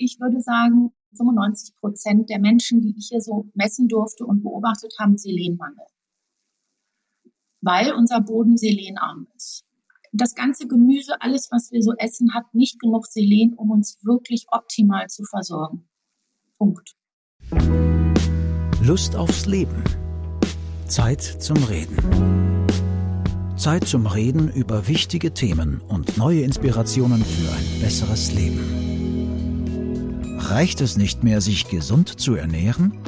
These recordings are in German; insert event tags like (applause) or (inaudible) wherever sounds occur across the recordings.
ich würde sagen, 95 Prozent der Menschen, die ich hier so messen durfte und beobachtet haben, Selenmangel. Weil unser Boden selenarm ist. Das ganze Gemüse, alles, was wir so essen, hat nicht genug Selen, um uns wirklich optimal zu versorgen. Punkt. Lust aufs Leben. Zeit zum Reden. Zeit zum Reden über wichtige Themen und neue Inspirationen für ein besseres Leben. Reicht es nicht mehr, sich gesund zu ernähren?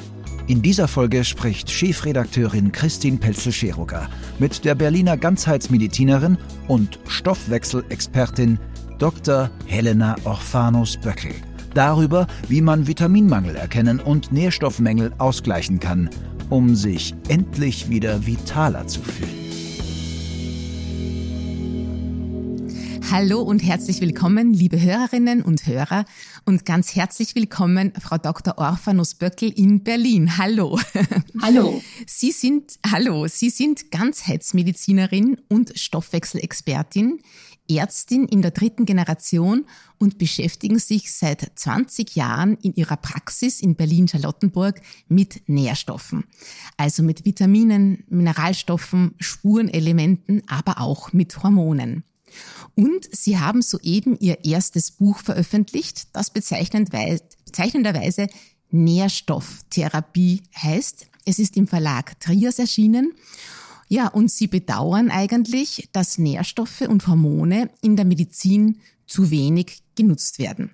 In dieser Folge spricht Chefredakteurin Christine Pelzel-Scheruger mit der Berliner Ganzheitsmedizinerin und Stoffwechselexpertin Dr. Helena Orphanus-Böckel darüber, wie man Vitaminmangel erkennen und Nährstoffmängel ausgleichen kann, um sich endlich wieder vitaler zu fühlen. Hallo und herzlich willkommen, liebe Hörerinnen und Hörer und ganz herzlich willkommen, Frau Dr. Orphanus Böckel in Berlin. Hallo. Hallo. Sie sind, hallo, Sie sind Ganzheitsmedizinerin und Stoffwechselexpertin, Ärztin in der dritten Generation und beschäftigen sich seit 20 Jahren in ihrer Praxis in Berlin-Charlottenburg mit Nährstoffen. Also mit Vitaminen, Mineralstoffen, Spurenelementen, aber auch mit Hormonen. Und sie haben soeben ihr erstes Buch veröffentlicht, das bezeichnenderweise Nährstofftherapie heißt. Es ist im Verlag Trias erschienen. Ja, und sie bedauern eigentlich, dass Nährstoffe und Hormone in der Medizin zu wenig genutzt werden.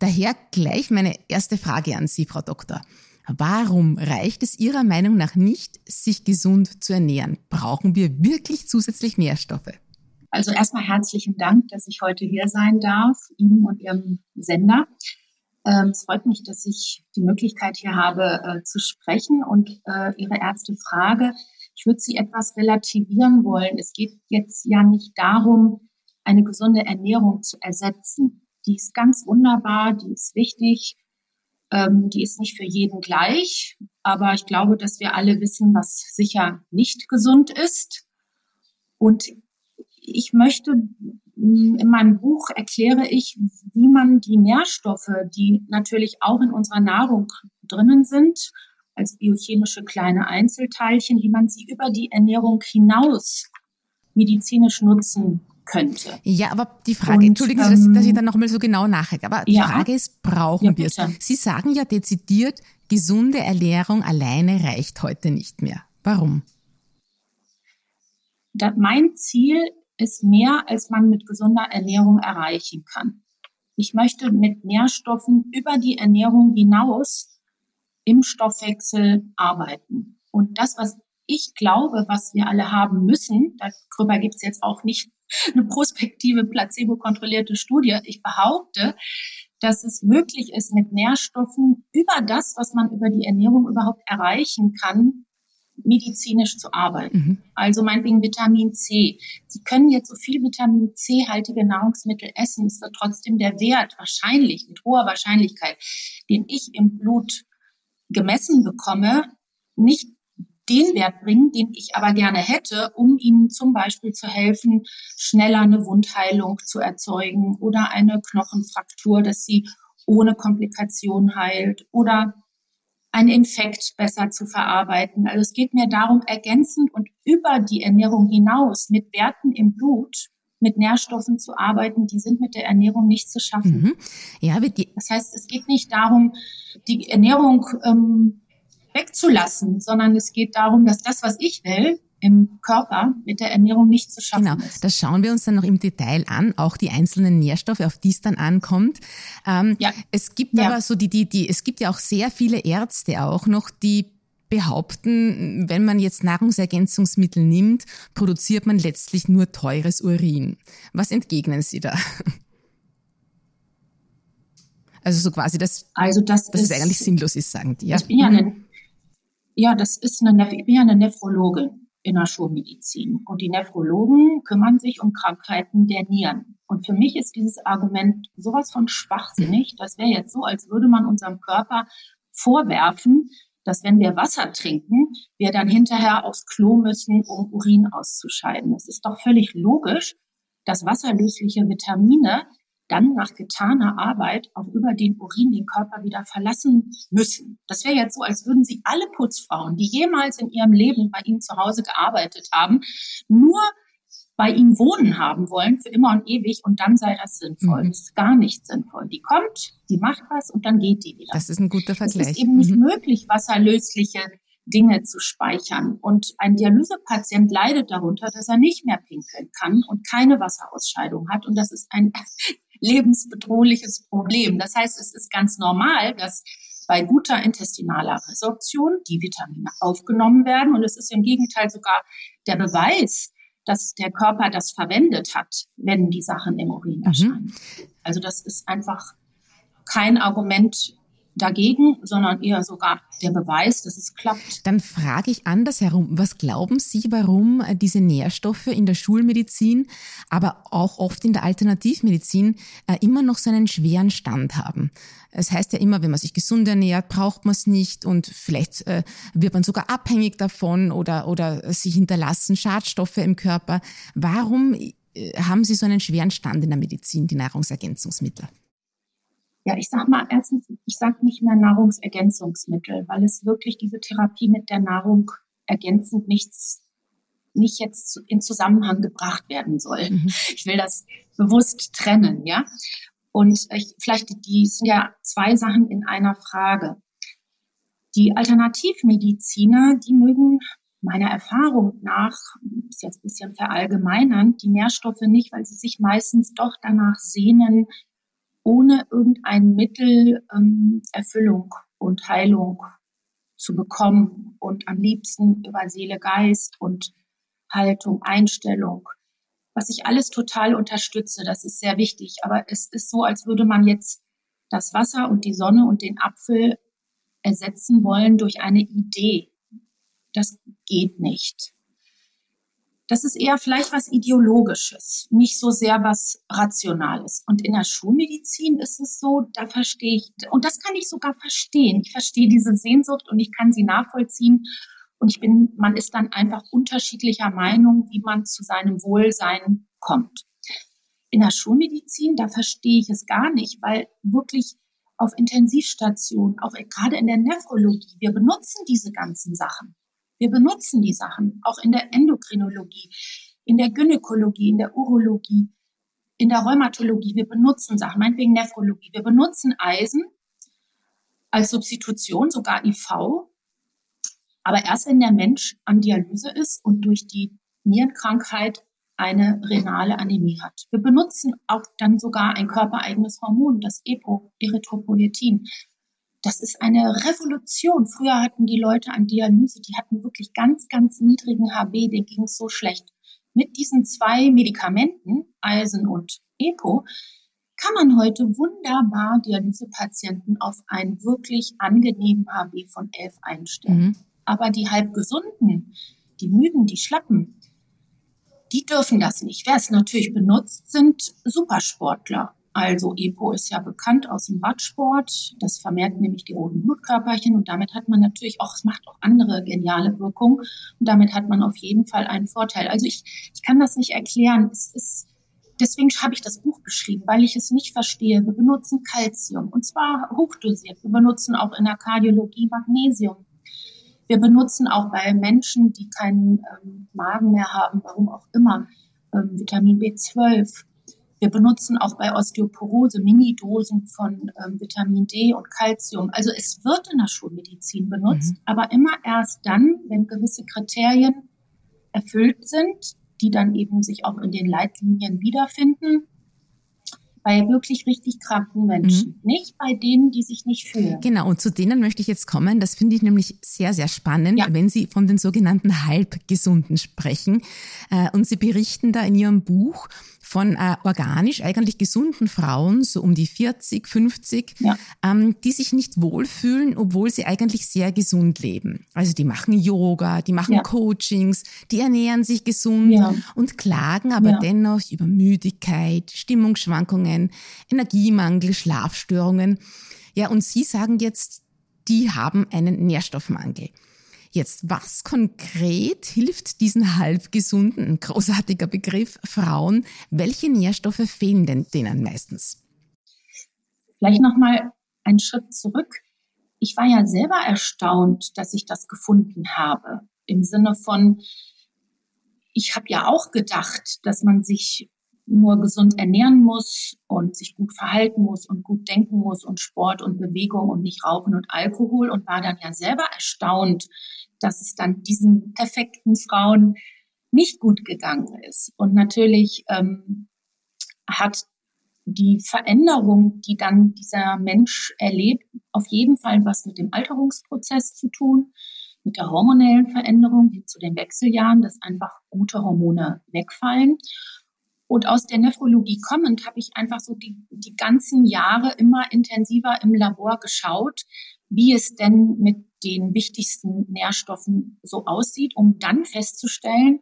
Daher gleich meine erste Frage an Sie, Frau Doktor. Warum reicht es Ihrer Meinung nach nicht, sich gesund zu ernähren? Brauchen wir wirklich zusätzlich Nährstoffe? Also erstmal herzlichen Dank, dass ich heute hier sein darf, Ihnen und Ihrem Sender. Ähm, es freut mich, dass ich die Möglichkeit hier habe äh, zu sprechen und äh, Ihre erste Frage. Ich würde sie etwas relativieren wollen. Es geht jetzt ja nicht darum, eine gesunde Ernährung zu ersetzen. Die ist ganz wunderbar, die ist wichtig, ähm, die ist nicht für jeden gleich, aber ich glaube, dass wir alle wissen, was sicher nicht gesund ist. Und ich möchte, mm, in meinem Buch erkläre ich, wie man die Nährstoffe, die natürlich auch in unserer Nahrung drinnen sind, als biochemische kleine Einzelteilchen, wie man sie über die Ernährung hinaus medizinisch nutzen könnte. Ja, aber die Frage, Und, entschuldigen Sie, ähm, dass, ich da nochmal so genau nachhake, aber die ja, Frage ist, brauchen ja, wir es? Sie sagen ja dezidiert, gesunde Ernährung alleine reicht heute nicht mehr. Warum? Da, mein Ziel ist mehr, als man mit gesunder Ernährung erreichen kann. Ich möchte mit Nährstoffen über die Ernährung hinaus im Stoffwechsel arbeiten. Und das, was ich glaube, was wir alle haben müssen, darüber gibt es jetzt auch nicht (laughs) eine prospektive, placebo-kontrollierte Studie. Ich behaupte, dass es möglich ist, mit Nährstoffen über das, was man über die Ernährung überhaupt erreichen kann, medizinisch zu arbeiten. Mhm. Also meinetwegen Vitamin C. Sie können jetzt so viel Vitamin C-haltige Nahrungsmittel essen, ist da trotzdem der Wert wahrscheinlich, mit hoher Wahrscheinlichkeit, den ich im Blut gemessen bekomme, nicht den Wert bringen, den ich aber gerne hätte, um ihnen zum Beispiel zu helfen, schneller eine Wundheilung zu erzeugen oder eine Knochenfraktur, dass sie ohne Komplikation heilt oder einen Infekt besser zu verarbeiten. Also es geht mir darum, ergänzend und über die Ernährung hinaus mit Werten im Blut mit Nährstoffen zu arbeiten, die sind mit der Ernährung nicht zu schaffen. Mhm. Ja, das heißt, es geht nicht darum, die Ernährung ähm, wegzulassen, sondern es geht darum, dass das, was ich will, im Körper mit der Ernährung nicht zu schaffen genau, ist. Genau, das schauen wir uns dann noch im Detail an, auch die einzelnen Nährstoffe, auf die es dann ankommt. Ähm, ja. Es gibt ja. aber so die, die, die, es gibt ja auch sehr viele Ärzte auch noch, die behaupten, wenn man jetzt Nahrungsergänzungsmittel nimmt, produziert man letztlich nur teures Urin. Was entgegnen Sie da? (laughs) Also so quasi, dass, also das dass ist, es eigentlich sinnlos ist, sagen die. Ja? Ich bin ja eine, ja, das ist eine, ich bin ja eine Nephrologin in der Schulmedizin. Und die Nephrologen kümmern sich um Krankheiten der Nieren. Und für mich ist dieses Argument sowas von schwachsinnig. Das wäre jetzt so, als würde man unserem Körper vorwerfen, dass wenn wir Wasser trinken, wir dann hinterher aufs Klo müssen, um Urin auszuscheiden. Es ist doch völlig logisch, dass wasserlösliche Vitamine dann nach getaner Arbeit auch über den Urin den Körper wieder verlassen müssen. Das wäre jetzt so, als würden Sie alle Putzfrauen, die jemals in ihrem Leben bei Ihnen zu Hause gearbeitet haben, nur bei Ihnen wohnen haben wollen für immer und ewig und dann sei das sinnvoll. Mhm. Das ist gar nicht sinnvoll. Die kommt, die macht was und dann geht die wieder. Das ist ein guter Vergleich. Es ist eben nicht mhm. möglich, wasserlösliche Dinge zu speichern. Und ein Dialysepatient leidet darunter, dass er nicht mehr pinkeln kann und keine Wasserausscheidung hat. Und das ist ein lebensbedrohliches Problem. Das heißt, es ist ganz normal, dass bei guter intestinaler Resorption die Vitamine aufgenommen werden. Und es ist im Gegenteil sogar der Beweis, dass der Körper das verwendet hat, wenn die Sachen im Urin mhm. erscheinen. Mhm. Also das ist einfach kein Argument dagegen, sondern eher sogar der Beweis, dass es klappt. Dann frage ich andersherum, was glauben Sie, warum äh, diese Nährstoffe in der Schulmedizin, aber auch oft in der Alternativmedizin äh, immer noch so einen schweren Stand haben? Es heißt ja immer, wenn man sich gesund ernährt, braucht man es nicht und vielleicht äh, wird man sogar abhängig davon oder, oder sich hinterlassen Schadstoffe im Körper. Warum haben Sie so einen schweren Stand in der Medizin, die Nahrungsergänzungsmittel? Ja, ich sag mal, erstens, ich sag nicht mehr Nahrungsergänzungsmittel, weil es wirklich diese Therapie mit der Nahrung ergänzend nichts, nicht jetzt in Zusammenhang gebracht werden soll. Mhm. Ich will das bewusst trennen, ja. Und ich, vielleicht, die sind ja zwei Sachen in einer Frage. Die Alternativmediziner, die mögen meiner Erfahrung nach, ist jetzt ein bisschen verallgemeinernd, die Nährstoffe nicht, weil sie sich meistens doch danach sehnen, ohne irgendein Mittel ähm, Erfüllung und Heilung zu bekommen und am liebsten über Seele, Geist und Haltung, Einstellung, was ich alles total unterstütze. Das ist sehr wichtig. Aber es ist so, als würde man jetzt das Wasser und die Sonne und den Apfel ersetzen wollen durch eine Idee. Das geht nicht das ist eher vielleicht was Ideologisches, nicht so sehr was Rationales. Und in der Schulmedizin ist es so, da verstehe ich, und das kann ich sogar verstehen. Ich verstehe diese Sehnsucht und ich kann sie nachvollziehen. Und ich bin, man ist dann einfach unterschiedlicher Meinung, wie man zu seinem Wohlsein kommt. In der Schulmedizin, da verstehe ich es gar nicht, weil wirklich auf Intensivstationen, auch gerade in der Nephrologie, wir benutzen diese ganzen Sachen. Wir benutzen die Sachen, auch in der Endokrinologie, in der Gynäkologie, in der Urologie, in der Rheumatologie. Wir benutzen Sachen, meinetwegen Nephrologie. Wir benutzen Eisen als Substitution, sogar IV. Aber erst wenn der Mensch an Dialyse ist und durch die Nierenkrankheit eine renale Anämie hat. Wir benutzen auch dann sogar ein körpereigenes Hormon, das EPO, Erythropoietin. Das ist eine Revolution. Früher hatten die Leute an Dialyse, die hatten wirklich ganz, ganz niedrigen HB, denen ging es so schlecht. Mit diesen zwei Medikamenten, Eisen und EPO, kann man heute wunderbar Dialysepatienten auf einen wirklich angenehmen HB von 11 einstellen. Mhm. Aber die halbgesunden, die müden, die schlappen, die dürfen das nicht. Wer es natürlich benutzt, sind Supersportler also EPO ist ja bekannt aus dem Radsport. Das vermehrt nämlich die roten Blutkörperchen und damit hat man natürlich auch, es macht auch andere geniale Wirkungen und damit hat man auf jeden Fall einen Vorteil. Also ich, ich kann das nicht erklären. Es ist, deswegen habe ich das Buch geschrieben, weil ich es nicht verstehe. Wir benutzen Calcium und zwar hochdosiert. Wir benutzen auch in der Kardiologie Magnesium. Wir benutzen auch bei Menschen, die keinen ähm, Magen mehr haben, warum auch immer, ähm, Vitamin B12 wir benutzen auch bei Osteoporose Minidosen von ähm, Vitamin D und Calcium. Also es wird in der Schulmedizin benutzt, mhm. aber immer erst dann, wenn gewisse Kriterien erfüllt sind, die dann eben sich auch in den Leitlinien wiederfinden bei wirklich richtig kranken Menschen, mhm. nicht bei denen, die sich nicht fühlen. Genau, und zu denen möchte ich jetzt kommen. Das finde ich nämlich sehr, sehr spannend, ja. wenn Sie von den sogenannten Halbgesunden sprechen. Äh, und Sie berichten da in Ihrem Buch von äh, organisch eigentlich gesunden Frauen, so um die 40, 50, ja. ähm, die sich nicht wohlfühlen, obwohl sie eigentlich sehr gesund leben. Also die machen Yoga, die machen ja. Coachings, die ernähren sich gesund ja. und klagen aber dennoch über Müdigkeit, Stimmungsschwankungen, Energiemangel, Schlafstörungen. Ja, und Sie sagen jetzt, die haben einen Nährstoffmangel. Jetzt, was konkret hilft diesen halbgesunden, ein großartiger Begriff, Frauen? Welche Nährstoffe fehlen denn denen meistens? Vielleicht nochmal einen Schritt zurück. Ich war ja selber erstaunt, dass ich das gefunden habe. Im Sinne von, ich habe ja auch gedacht, dass man sich nur gesund ernähren muss und sich gut verhalten muss und gut denken muss und Sport und Bewegung und nicht Rauchen und Alkohol und war dann ja selber erstaunt, dass es dann diesen perfekten Frauen nicht gut gegangen ist. Und natürlich ähm, hat die Veränderung, die dann dieser Mensch erlebt, auf jeden Fall was mit dem Alterungsprozess zu tun, mit der hormonellen Veränderung hin zu den Wechseljahren, dass einfach gute Hormone wegfallen und aus der Nephrologie kommend habe ich einfach so die, die ganzen Jahre immer intensiver im Labor geschaut, wie es denn mit den wichtigsten Nährstoffen so aussieht, um dann festzustellen,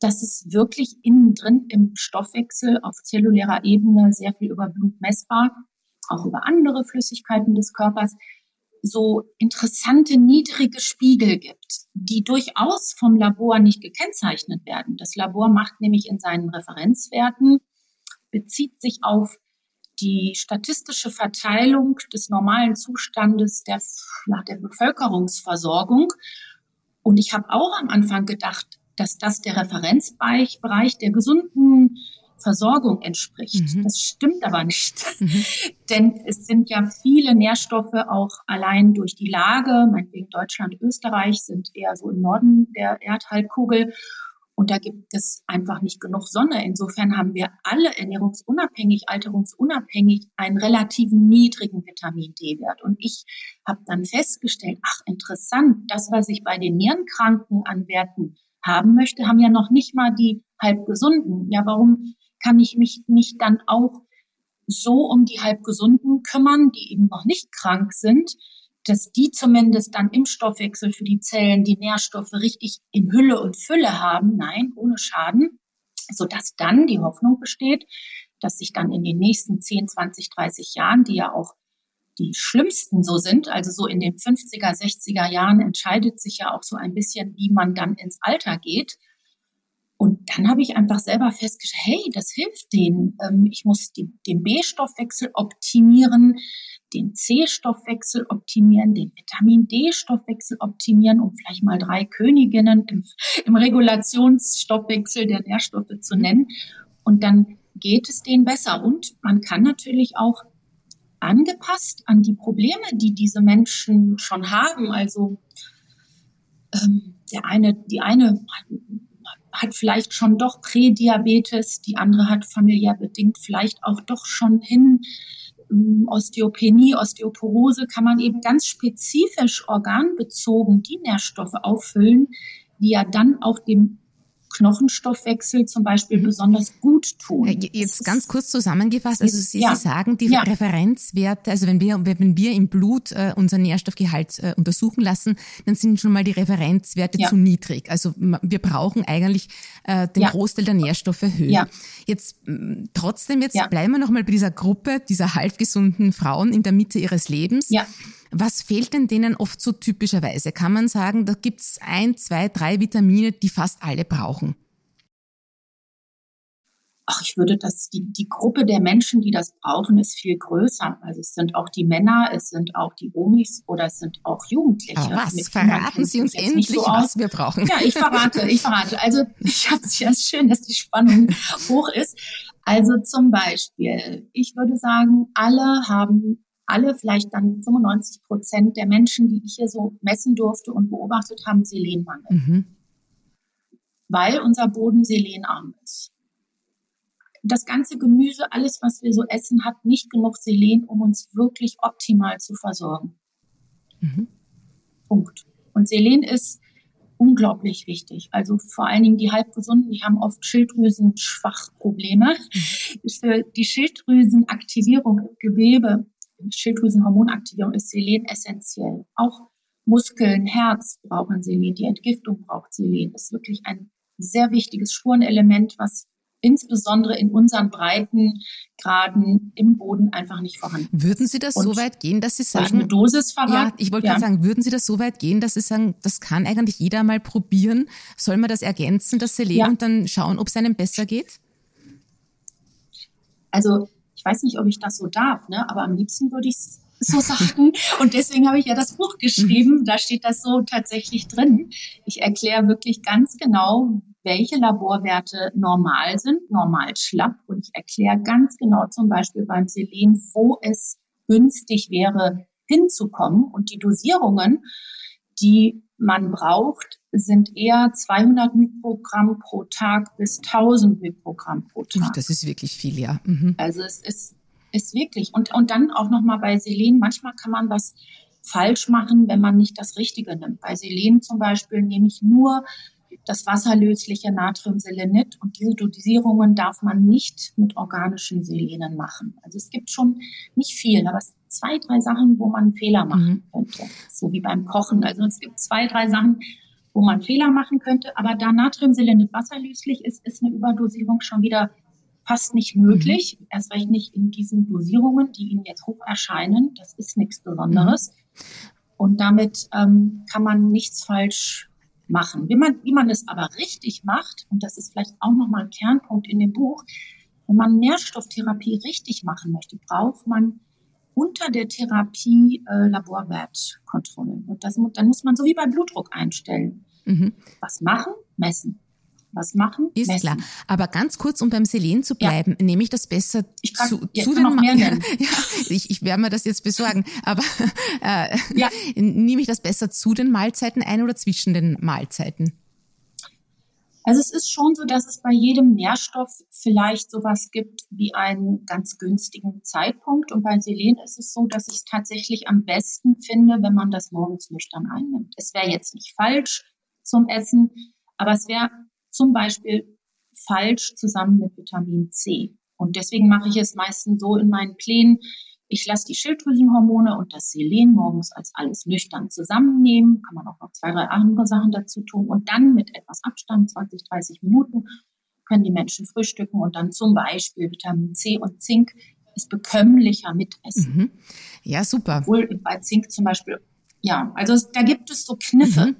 dass es wirklich innen drin im Stoffwechsel auf zellulärer Ebene sehr viel über Blut messbar, auch über andere Flüssigkeiten des Körpers, so interessante niedrige Spiegel gibt, die durchaus vom Labor nicht gekennzeichnet werden. Das Labor macht nämlich in seinen Referenzwerten, bezieht sich auf die statistische Verteilung des normalen Zustandes der, ja, der Bevölkerungsversorgung. Und ich habe auch am Anfang gedacht, dass das der Referenzbereich der gesunden Versorgung entspricht. Mhm. Das stimmt aber nicht. Mhm. (laughs) Denn es sind ja viele Nährstoffe auch allein durch die Lage, meinetwegen Deutschland, Österreich sind eher so im Norden der Erdhalbkugel. Und da gibt es einfach nicht genug Sonne. Insofern haben wir alle ernährungsunabhängig, alterungsunabhängig einen relativ niedrigen Vitamin D-Wert. Und ich habe dann festgestellt, ach interessant, das, was ich bei den Nierenkranken an Werten haben möchte, haben ja noch nicht mal die halbgesunden. Ja, warum kann ich mich nicht dann auch so um die Halbgesunden kümmern, die eben noch nicht krank sind, dass die zumindest dann im Stoffwechsel für die Zellen die Nährstoffe richtig in Hülle und Fülle haben, nein, ohne Schaden, sodass dann die Hoffnung besteht, dass sich dann in den nächsten 10, 20, 30 Jahren, die ja auch die schlimmsten so sind, also so in den 50er, 60er Jahren entscheidet sich ja auch so ein bisschen, wie man dann ins Alter geht, und dann habe ich einfach selber festgestellt, hey, das hilft denen. Ähm, ich muss den B-Stoffwechsel optimieren, den C-Stoffwechsel optimieren, den Vitamin D-Stoffwechsel optimieren, um vielleicht mal drei Königinnen im, im Regulationsstoffwechsel der Nährstoffe zu nennen. Und dann geht es denen besser. Und man kann natürlich auch angepasst an die Probleme, die diese Menschen schon haben. Also ähm, der eine, die eine hat vielleicht schon doch Prädiabetes, die andere hat familiär bedingt vielleicht auch doch schon hin Osteopenie, Osteoporose, kann man eben ganz spezifisch organbezogen die Nährstoffe auffüllen, die ja dann auch dem Knochenstoffwechsel zum Beispiel besonders gut tun. Jetzt ganz kurz zusammengefasst, also Sie, ja. Sie sagen, die ja. Referenzwerte, also wenn wir, wenn wir im Blut äh, unser Nährstoffgehalt äh, untersuchen lassen, dann sind schon mal die Referenzwerte ja. zu niedrig. Also wir brauchen eigentlich äh, den Großteil der Nährstoffe höher. Jetzt trotzdem, jetzt bleiben wir nochmal bei dieser Gruppe, dieser halbgesunden Frauen in der Mitte ihres Lebens. Ja. Was fehlt denn denen oft so typischerweise? Kann man sagen, da gibt es ein, zwei, drei Vitamine, die fast alle brauchen? Ach, ich würde das, die, die Gruppe der Menschen, die das brauchen, ist viel größer. Also es sind auch die Männer, es sind auch die Omis oder es sind auch Jugendliche. Aber was? Verraten Sie uns endlich, so was wir brauchen. Ja, ich verrate, ich verrate. Also ich habe es ja schön, dass die Spannung hoch ist. Also zum Beispiel, ich würde sagen, alle haben alle, vielleicht dann 95 Prozent der Menschen, die ich hier so messen durfte und beobachtet haben, Selenmangel. Mhm. Weil unser Boden selenarm ist. Das ganze Gemüse, alles, was wir so essen, hat nicht genug Selen, um uns wirklich optimal zu versorgen. Mhm. Punkt. Und Selen ist unglaublich wichtig. Also vor allen Dingen die Halbgesunden, die haben oft Schilddrüsenschwachprobleme. Mhm. Für die Schilddrüsenaktivierung im Gewebe Schilddrüsenhormonaktivierung ist Selen essentiell. Auch Muskeln, Herz brauchen Selen, die Entgiftung braucht Selen. Das ist wirklich ein sehr wichtiges Spurenelement, was insbesondere in unseren Breitengraden im Boden einfach nicht vorhanden. Würden Sie das so weit gehen, dass Sie sagen, eine Dosis verraten? Ja, ich wollte ja. gerade sagen, würden Sie das so weit gehen, dass Sie sagen, das kann eigentlich jeder mal probieren? Soll man das ergänzen, das Selen, ja. und dann schauen, ob es einem besser geht? Also weiß nicht, ob ich das so darf, ne? aber am liebsten würde ich es (laughs) so sagen. Und deswegen habe ich ja das Buch geschrieben. Da steht das so tatsächlich drin. Ich erkläre wirklich ganz genau, welche Laborwerte normal sind, normal schlapp. Und ich erkläre ganz genau zum Beispiel beim Selen, wo es günstig wäre, hinzukommen. Und die Dosierungen, die man braucht, sind eher 200 Mikrogramm pro Tag bis 1000 Mikrogramm pro Tag. Das ist wirklich viel, ja. Mhm. Also es ist, ist wirklich. Und, und dann auch nochmal bei Selen, manchmal kann man was falsch machen, wenn man nicht das Richtige nimmt. Bei Selen zum Beispiel nehme ich nur das wasserlösliche Natriumselenit und diese Dosierungen darf man nicht mit organischen Selenen machen. Also es gibt schon nicht viel, aber es zwei, drei Sachen, wo man Fehler machen mhm. könnte, so wie beim Kochen. Also es gibt zwei, drei Sachen, wo man Fehler machen könnte, aber da Natriumselenit wasserlöslich ist, ist eine Überdosierung schon wieder fast nicht möglich. Mhm. Erst recht nicht in diesen Dosierungen, die Ihnen jetzt hoch erscheinen. Das ist nichts Besonderes. Mhm. Und damit ähm, kann man nichts falsch machen. Wie man, wie man es aber richtig macht, und das ist vielleicht auch nochmal ein Kernpunkt in dem Buch, wenn man Nährstofftherapie richtig machen möchte, braucht man unter der Therapie äh, Laborwertkontrollen. Und das, dann muss man so wie beim Blutdruck einstellen. Mhm. Was machen? Messen was machen. Ist messen. klar. Aber ganz kurz, um beim Selen zu bleiben, ja. nehme ich das besser ich kann, zu, zu den noch mehr nennen. (laughs) ja, ich, ich werde mir das jetzt besorgen. Aber (laughs) äh, ja. (laughs) nehme ich das besser zu den Mahlzeiten ein oder zwischen den Mahlzeiten? Also es ist schon so, dass es bei jedem Nährstoff vielleicht sowas gibt wie einen ganz günstigen Zeitpunkt. Und bei Selen ist es so, dass ich es tatsächlich am besten finde, wenn man das morgens nüchtern einnimmt. Es wäre jetzt nicht falsch zum Essen, aber es wäre zum Beispiel falsch zusammen mit Vitamin C. Und deswegen mache ich es meistens so in meinen Plänen. Ich lasse die Schilddrüsenhormone und das Selen morgens als alles nüchtern zusammennehmen. Kann man auch noch zwei, drei andere Sachen dazu tun. Und dann mit etwas Abstand, 20, 30 Minuten, können die Menschen frühstücken und dann zum Beispiel Vitamin C und Zink ist bekömmlicher mitessen. Mhm. Ja, super. Obwohl bei Zink zum Beispiel, ja, also da gibt es so Kniffe. Mhm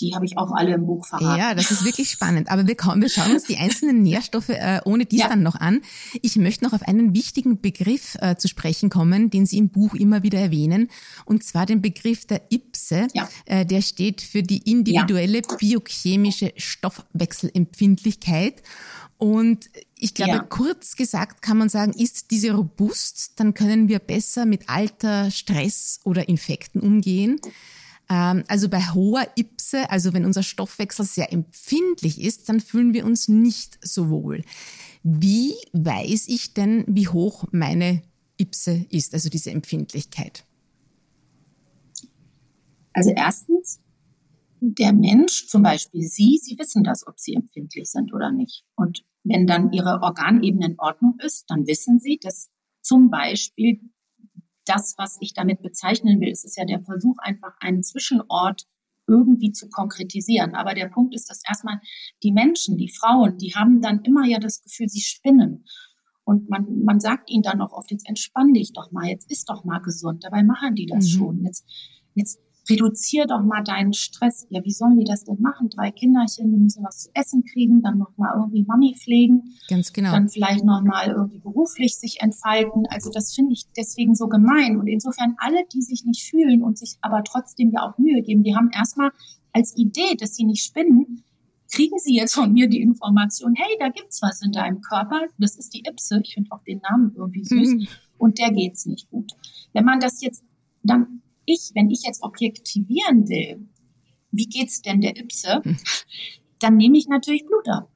die habe ich auch alle im Buch verraten. Ja, das ist wirklich spannend. Aber wir, kommen, wir schauen uns die einzelnen Nährstoffe äh, ohne dies ja. dann noch an. Ich möchte noch auf einen wichtigen Begriff äh, zu sprechen kommen, den Sie im Buch immer wieder erwähnen, und zwar den Begriff der IPSE. Ja. Äh, der steht für die individuelle ja. biochemische Stoffwechselempfindlichkeit. Und ich glaube, ja. kurz gesagt kann man sagen, ist diese robust, dann können wir besser mit Alter, Stress oder Infekten umgehen. Ähm, also bei hoher Ipse, also wenn unser Stoffwechsel sehr empfindlich ist, dann fühlen wir uns nicht so wohl. Wie weiß ich denn, wie hoch meine Ipse ist, also diese Empfindlichkeit? Also erstens, der Mensch, zum Beispiel Sie, Sie wissen das, ob Sie empfindlich sind oder nicht. Und wenn dann Ihre Organebene in Ordnung ist, dann wissen Sie, dass zum Beispiel das, was ich damit bezeichnen will. Es ist ja der Versuch, einfach einen Zwischenort irgendwie zu konkretisieren. Aber der Punkt ist, dass erstmal die Menschen, die Frauen, die haben dann immer ja das Gefühl, sie spinnen. Und man, man sagt ihnen dann auch oft, jetzt entspann dich doch mal, jetzt ist doch mal gesund. Dabei machen die das mhm. schon. Jetzt, jetzt reduzier doch mal deinen Stress. Ja, wie sollen die das denn machen? Drei Kinderchen, die müssen was zu essen kriegen, dann noch mal irgendwie Mami pflegen. Ganz genau. Dann vielleicht noch mal irgendwie beruflich sich entfalten. Also das finde ich deswegen so gemein. Und insofern alle, die sich nicht fühlen und sich aber trotzdem ja auch Mühe geben, die haben erstmal als Idee, dass sie nicht spinnen, kriegen sie jetzt von mir die Information, hey, da gibt's was in deinem Körper. Das ist die Ipse. Ich finde auch den Namen irgendwie süß. Mhm. Und der geht's nicht gut. Wenn man das jetzt dann ich, wenn ich jetzt objektivieren will, wie geht's denn der Ipse, hm. dann nehme ich natürlich Blut ab.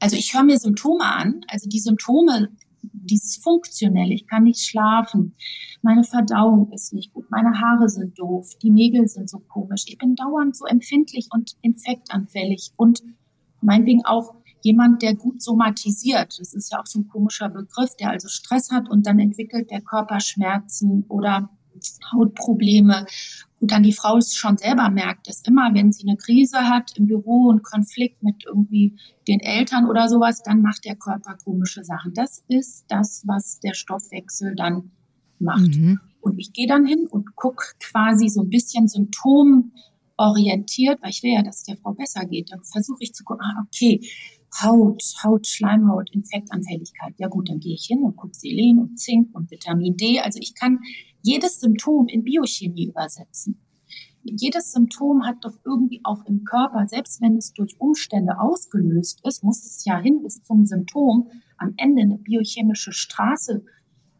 Also ich höre mir Symptome an, also die Symptome, dysfunktionell, ich kann nicht schlafen, meine Verdauung ist nicht gut, meine Haare sind doof, die Nägel sind so komisch, ich bin dauernd so empfindlich und infektanfällig und meinetwegen auch jemand, der gut somatisiert. Das ist ja auch so ein komischer Begriff, der also Stress hat und dann entwickelt der Körper Schmerzen oder Hautprobleme und dann die Frau es schon selber merkt, dass immer, wenn sie eine Krise hat im Büro, einen Konflikt mit irgendwie den Eltern oder sowas, dann macht der Körper komische Sachen. Das ist das, was der Stoffwechsel dann macht. Mhm. Und ich gehe dann hin und gucke quasi so ein bisschen symptomorientiert, weil ich will ja, dass es der Frau besser geht. Dann versuche ich zu gucken, ah, okay, Haut, Haut, Schleimhaut, Infektanfälligkeit. Ja gut, dann gehe ich hin und gucke Selen und Zink und Vitamin D. Also ich kann jedes Symptom in Biochemie übersetzen. Jedes Symptom hat doch irgendwie auch im Körper, selbst wenn es durch Umstände ausgelöst ist, muss es ja hin bis zum Symptom am Ende eine biochemische Straße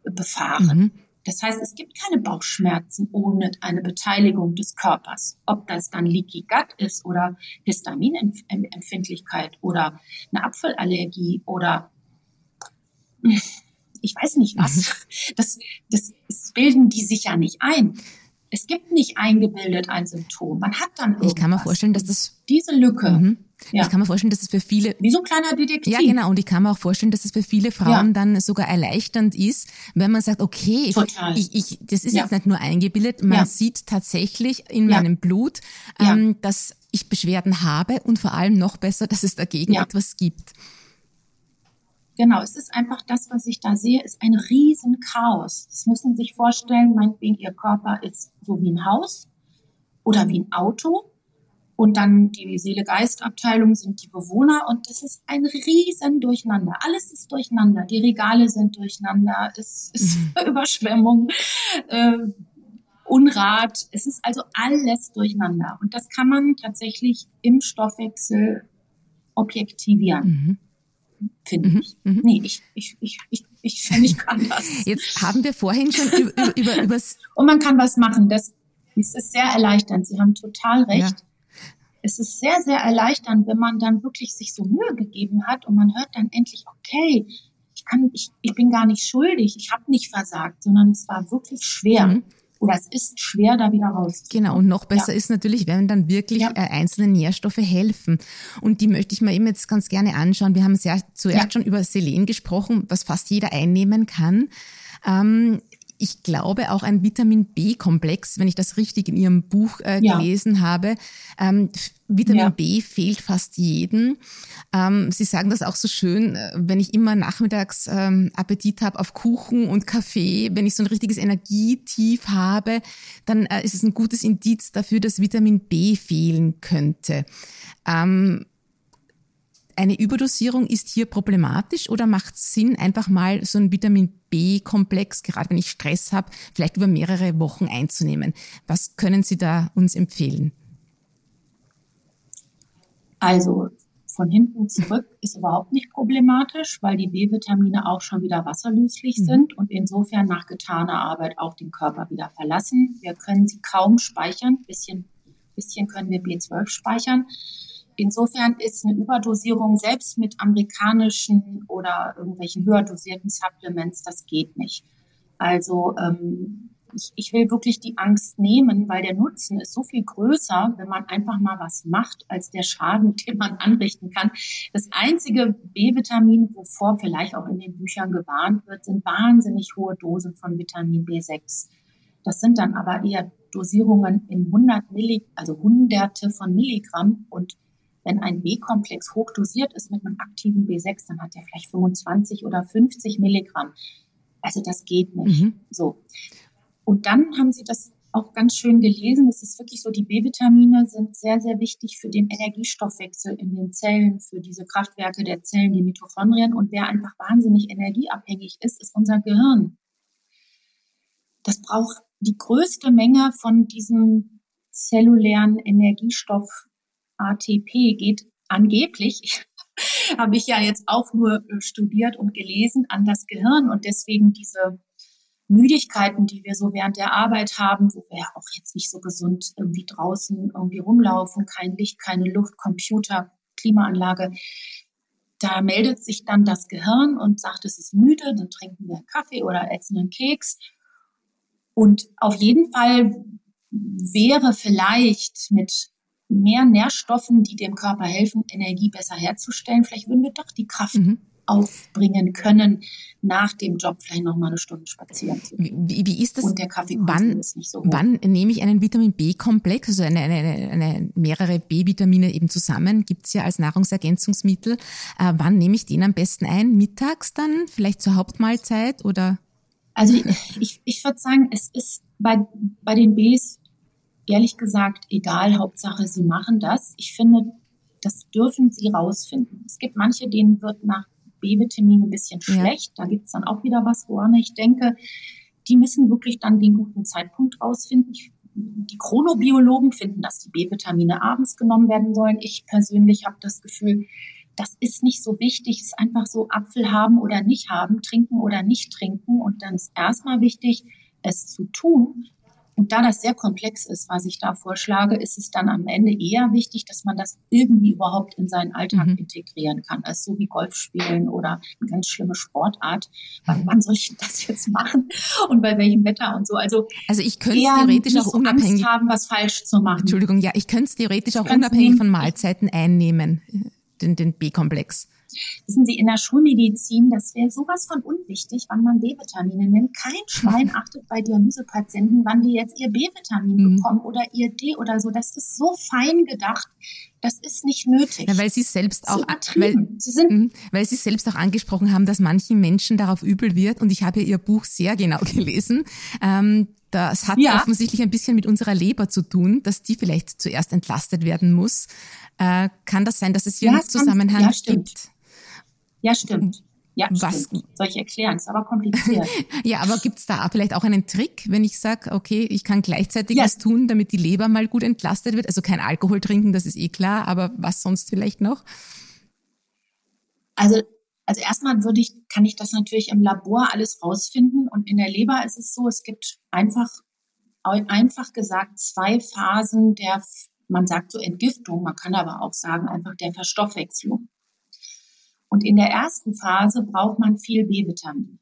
befahren. Mhm. Das heißt, es gibt keine Bauchschmerzen ohne eine Beteiligung des Körpers. Ob das dann Leaky Gut ist oder Histaminempfindlichkeit oder eine Apfelallergie oder ich weiß nicht was. Mhm. Das, das, das bilden die sich ja nicht ein. Es gibt nicht eingebildet ein Symptom. Man hat dann irgendwas. Ich kann mir vorstellen, dass das diese Lücke. Mhm. Ja. Ich kann mir vorstellen, dass es für viele wie so ein kleiner Detektiv. Ja, genau. Und ich kann mir auch vorstellen, dass es für viele Frauen ja. dann sogar erleichternd ist, wenn man sagt, okay, Total. Ich, ich, das ist ja. jetzt nicht nur eingebildet, man sieht tatsächlich in meinem Blut, ähm, dass ich Beschwerden habe und vor allem noch besser, dass es dagegen etwas gibt. Genau, es ist einfach das, was ich da sehe, ist ein riesen Chaos. Das müssen Sie sich vorstellen, meinetwegen, Ihr Körper ist so wie ein Haus oder wie ein Auto. Und dann die Seele-Geist-Abteilung sind die Bewohner und das ist ein riesen Durcheinander. Alles ist durcheinander. Die Regale sind durcheinander. Es ist mhm. (laughs) Überschwemmung, äh, Unrat. Es ist also alles durcheinander. Und das kann man tatsächlich im Stoffwechsel objektivieren. Mhm finde mhm, ich. Mhm. Nee, ich, ich, ich, ich, ich finde, ich kann das. (laughs) Jetzt haben wir vorhin schon über, über, übers... Und man kann was machen. Das, das ist sehr erleichternd. Sie haben total recht. Ja. Es ist sehr, sehr erleichternd, wenn man dann wirklich sich so Mühe gegeben hat und man hört dann endlich, okay, ich kann, ich, ich bin gar nicht schuldig, ich habe nicht versagt, sondern es war wirklich schwer. Mhm oder es ist schwer, da wieder rauszukommen. Genau, und noch besser ja. ist natürlich, wenn dann wirklich ja. äh, einzelne Nährstoffe helfen. Und die möchte ich mir eben jetzt ganz gerne anschauen. Wir haben sehr zuerst ja. schon über Selen gesprochen, was fast jeder einnehmen kann. Ähm, ich glaube auch ein Vitamin B-Komplex, wenn ich das richtig in Ihrem Buch äh, ja. gelesen habe. Ähm, Vitamin ja. B fehlt fast jedem. Ähm, Sie sagen das auch so schön, äh, wenn ich immer nachmittags ähm, Appetit habe auf Kuchen und Kaffee, wenn ich so ein richtiges Energietief habe, dann äh, ist es ein gutes Indiz dafür, dass Vitamin B fehlen könnte. Ähm, eine Überdosierung ist hier problematisch oder macht es Sinn, einfach mal so ein Vitamin B-Komplex, gerade wenn ich Stress habe, vielleicht über mehrere Wochen einzunehmen? Was können Sie da uns empfehlen? Also von hinten zurück (laughs) ist überhaupt nicht problematisch, weil die B-Vitamine auch schon wieder wasserlöslich mhm. sind und insofern nach getaner Arbeit auch den Körper wieder verlassen. Wir können sie kaum speichern. Bisschen, bisschen können wir B12 speichern. Insofern ist eine Überdosierung selbst mit amerikanischen oder irgendwelchen höher dosierten Supplements, das geht nicht. Also ähm, ich, ich will wirklich die Angst nehmen, weil der Nutzen ist so viel größer, wenn man einfach mal was macht, als der Schaden, (laughs) den man anrichten kann. Das einzige B-Vitamin, wovor vielleicht auch in den Büchern gewarnt wird, sind wahnsinnig hohe Dosen von Vitamin B6. Das sind dann aber eher Dosierungen in 100 Milli, also Hunderte von Milligramm und wenn ein B-Komplex hochdosiert ist mit einem aktiven B6, dann hat er vielleicht 25 oder 50 Milligramm. Also das geht nicht. Mhm. So. Und dann haben sie das auch ganz schön gelesen. Es ist wirklich so, die B-Vitamine sind sehr, sehr wichtig für den Energiestoffwechsel in den Zellen, für diese Kraftwerke der Zellen, die Mitochondrien. Und wer einfach wahnsinnig energieabhängig ist, ist unser Gehirn. Das braucht die größte Menge von diesem zellulären Energiestoff ATP geht angeblich, (laughs) habe ich ja jetzt auch nur äh, studiert und gelesen, an das Gehirn und deswegen diese Müdigkeiten, die wir so während der Arbeit haben, wo wir ja auch jetzt nicht so gesund irgendwie draußen irgendwie rumlaufen, kein Licht, keine Luft, Computer, Klimaanlage, da meldet sich dann das Gehirn und sagt, es ist müde, dann trinken wir einen Kaffee oder essen einen Keks. Und auf jeden Fall wäre vielleicht mit mehr Nährstoffen, die dem Körper helfen, Energie besser herzustellen. Vielleicht würden wir doch die Kraft mhm. aufbringen können, nach dem Job vielleicht noch mal eine Stunde spazieren zu gehen. Wie, wie ist das? Und der Kaffee wann, ist nicht so hoch. Wann nehme ich einen Vitamin B-Komplex, also eine, eine, eine, mehrere B-Vitamine eben zusammen, gibt's ja als Nahrungsergänzungsmittel. Äh, wann nehme ich den am besten ein? Mittags dann? Vielleicht zur Hauptmahlzeit oder? Also ich, ich würde sagen, es ist bei, bei den Bs ehrlich gesagt egal, Hauptsache sie machen das. Ich finde, das dürfen sie rausfinden. Es gibt manche, denen wird nach B-Vitamin ein bisschen schlecht. Ja. Da gibt's dann auch wieder was, woran ich denke. Die müssen wirklich dann den guten Zeitpunkt rausfinden. Ich, die Chronobiologen finden, dass die B-Vitamine abends genommen werden sollen. Ich persönlich habe das Gefühl, das ist nicht so wichtig. Es ist einfach so Apfel haben oder nicht haben, trinken oder nicht trinken. Und dann ist erstmal wichtig, es zu tun. Und da das sehr komplex ist, was ich da vorschlage, ist es dann am Ende eher wichtig, dass man das irgendwie überhaupt in seinen Alltag mhm. integrieren kann. Also so wie Golf spielen oder eine ganz schlimme Sportart. Wann, wann soll ich das jetzt machen? Und bei welchem Wetter und so? Also, also ich könnte es theoretisch auch so unabhängig haben, was falsch zu machen. Entschuldigung, ja, ich könnte es theoretisch auch unabhängig von Mahlzeiten einnehmen, den, den B-Komplex. Wissen Sie, in der Schulmedizin, das wäre sowas von unwichtig, wann man B-Vitamine nimmt. Kein Schwein achtet bei Dialysepatienten, wann die jetzt ihr B-Vitamin mhm. bekommen oder ihr D oder so. Das ist so fein gedacht. Das ist nicht nötig. Ja, weil Sie selbst auch, weil, Sie sind, mh, weil Sie selbst auch angesprochen haben, dass manchen Menschen darauf übel wird. Und ich habe ja Ihr Buch sehr genau (laughs) gelesen. Ähm, das hat ja. offensichtlich ein bisschen mit unserer Leber zu tun, dass die vielleicht zuerst entlastet werden muss. Äh, kann das sein, dass es hier ja, einen Zusammenhang ja, gibt? Ja, stimmt. Ja, was? Stimmt. Soll ich erklären? Ist aber kompliziert. (laughs) ja, aber gibt's da vielleicht auch einen Trick, wenn ich sage, okay, ich kann gleichzeitig ja. was tun, damit die Leber mal gut entlastet wird? Also kein Alkohol trinken, das ist eh klar, aber was sonst vielleicht noch? Also, also erstmal würde ich, kann ich das natürlich im Labor alles rausfinden. Und in der Leber ist es so, es gibt einfach, einfach gesagt zwei Phasen der, man sagt so Entgiftung, man kann aber auch sagen einfach der Verstoffwechslung. Und in der ersten Phase braucht man viel B-Vitamin.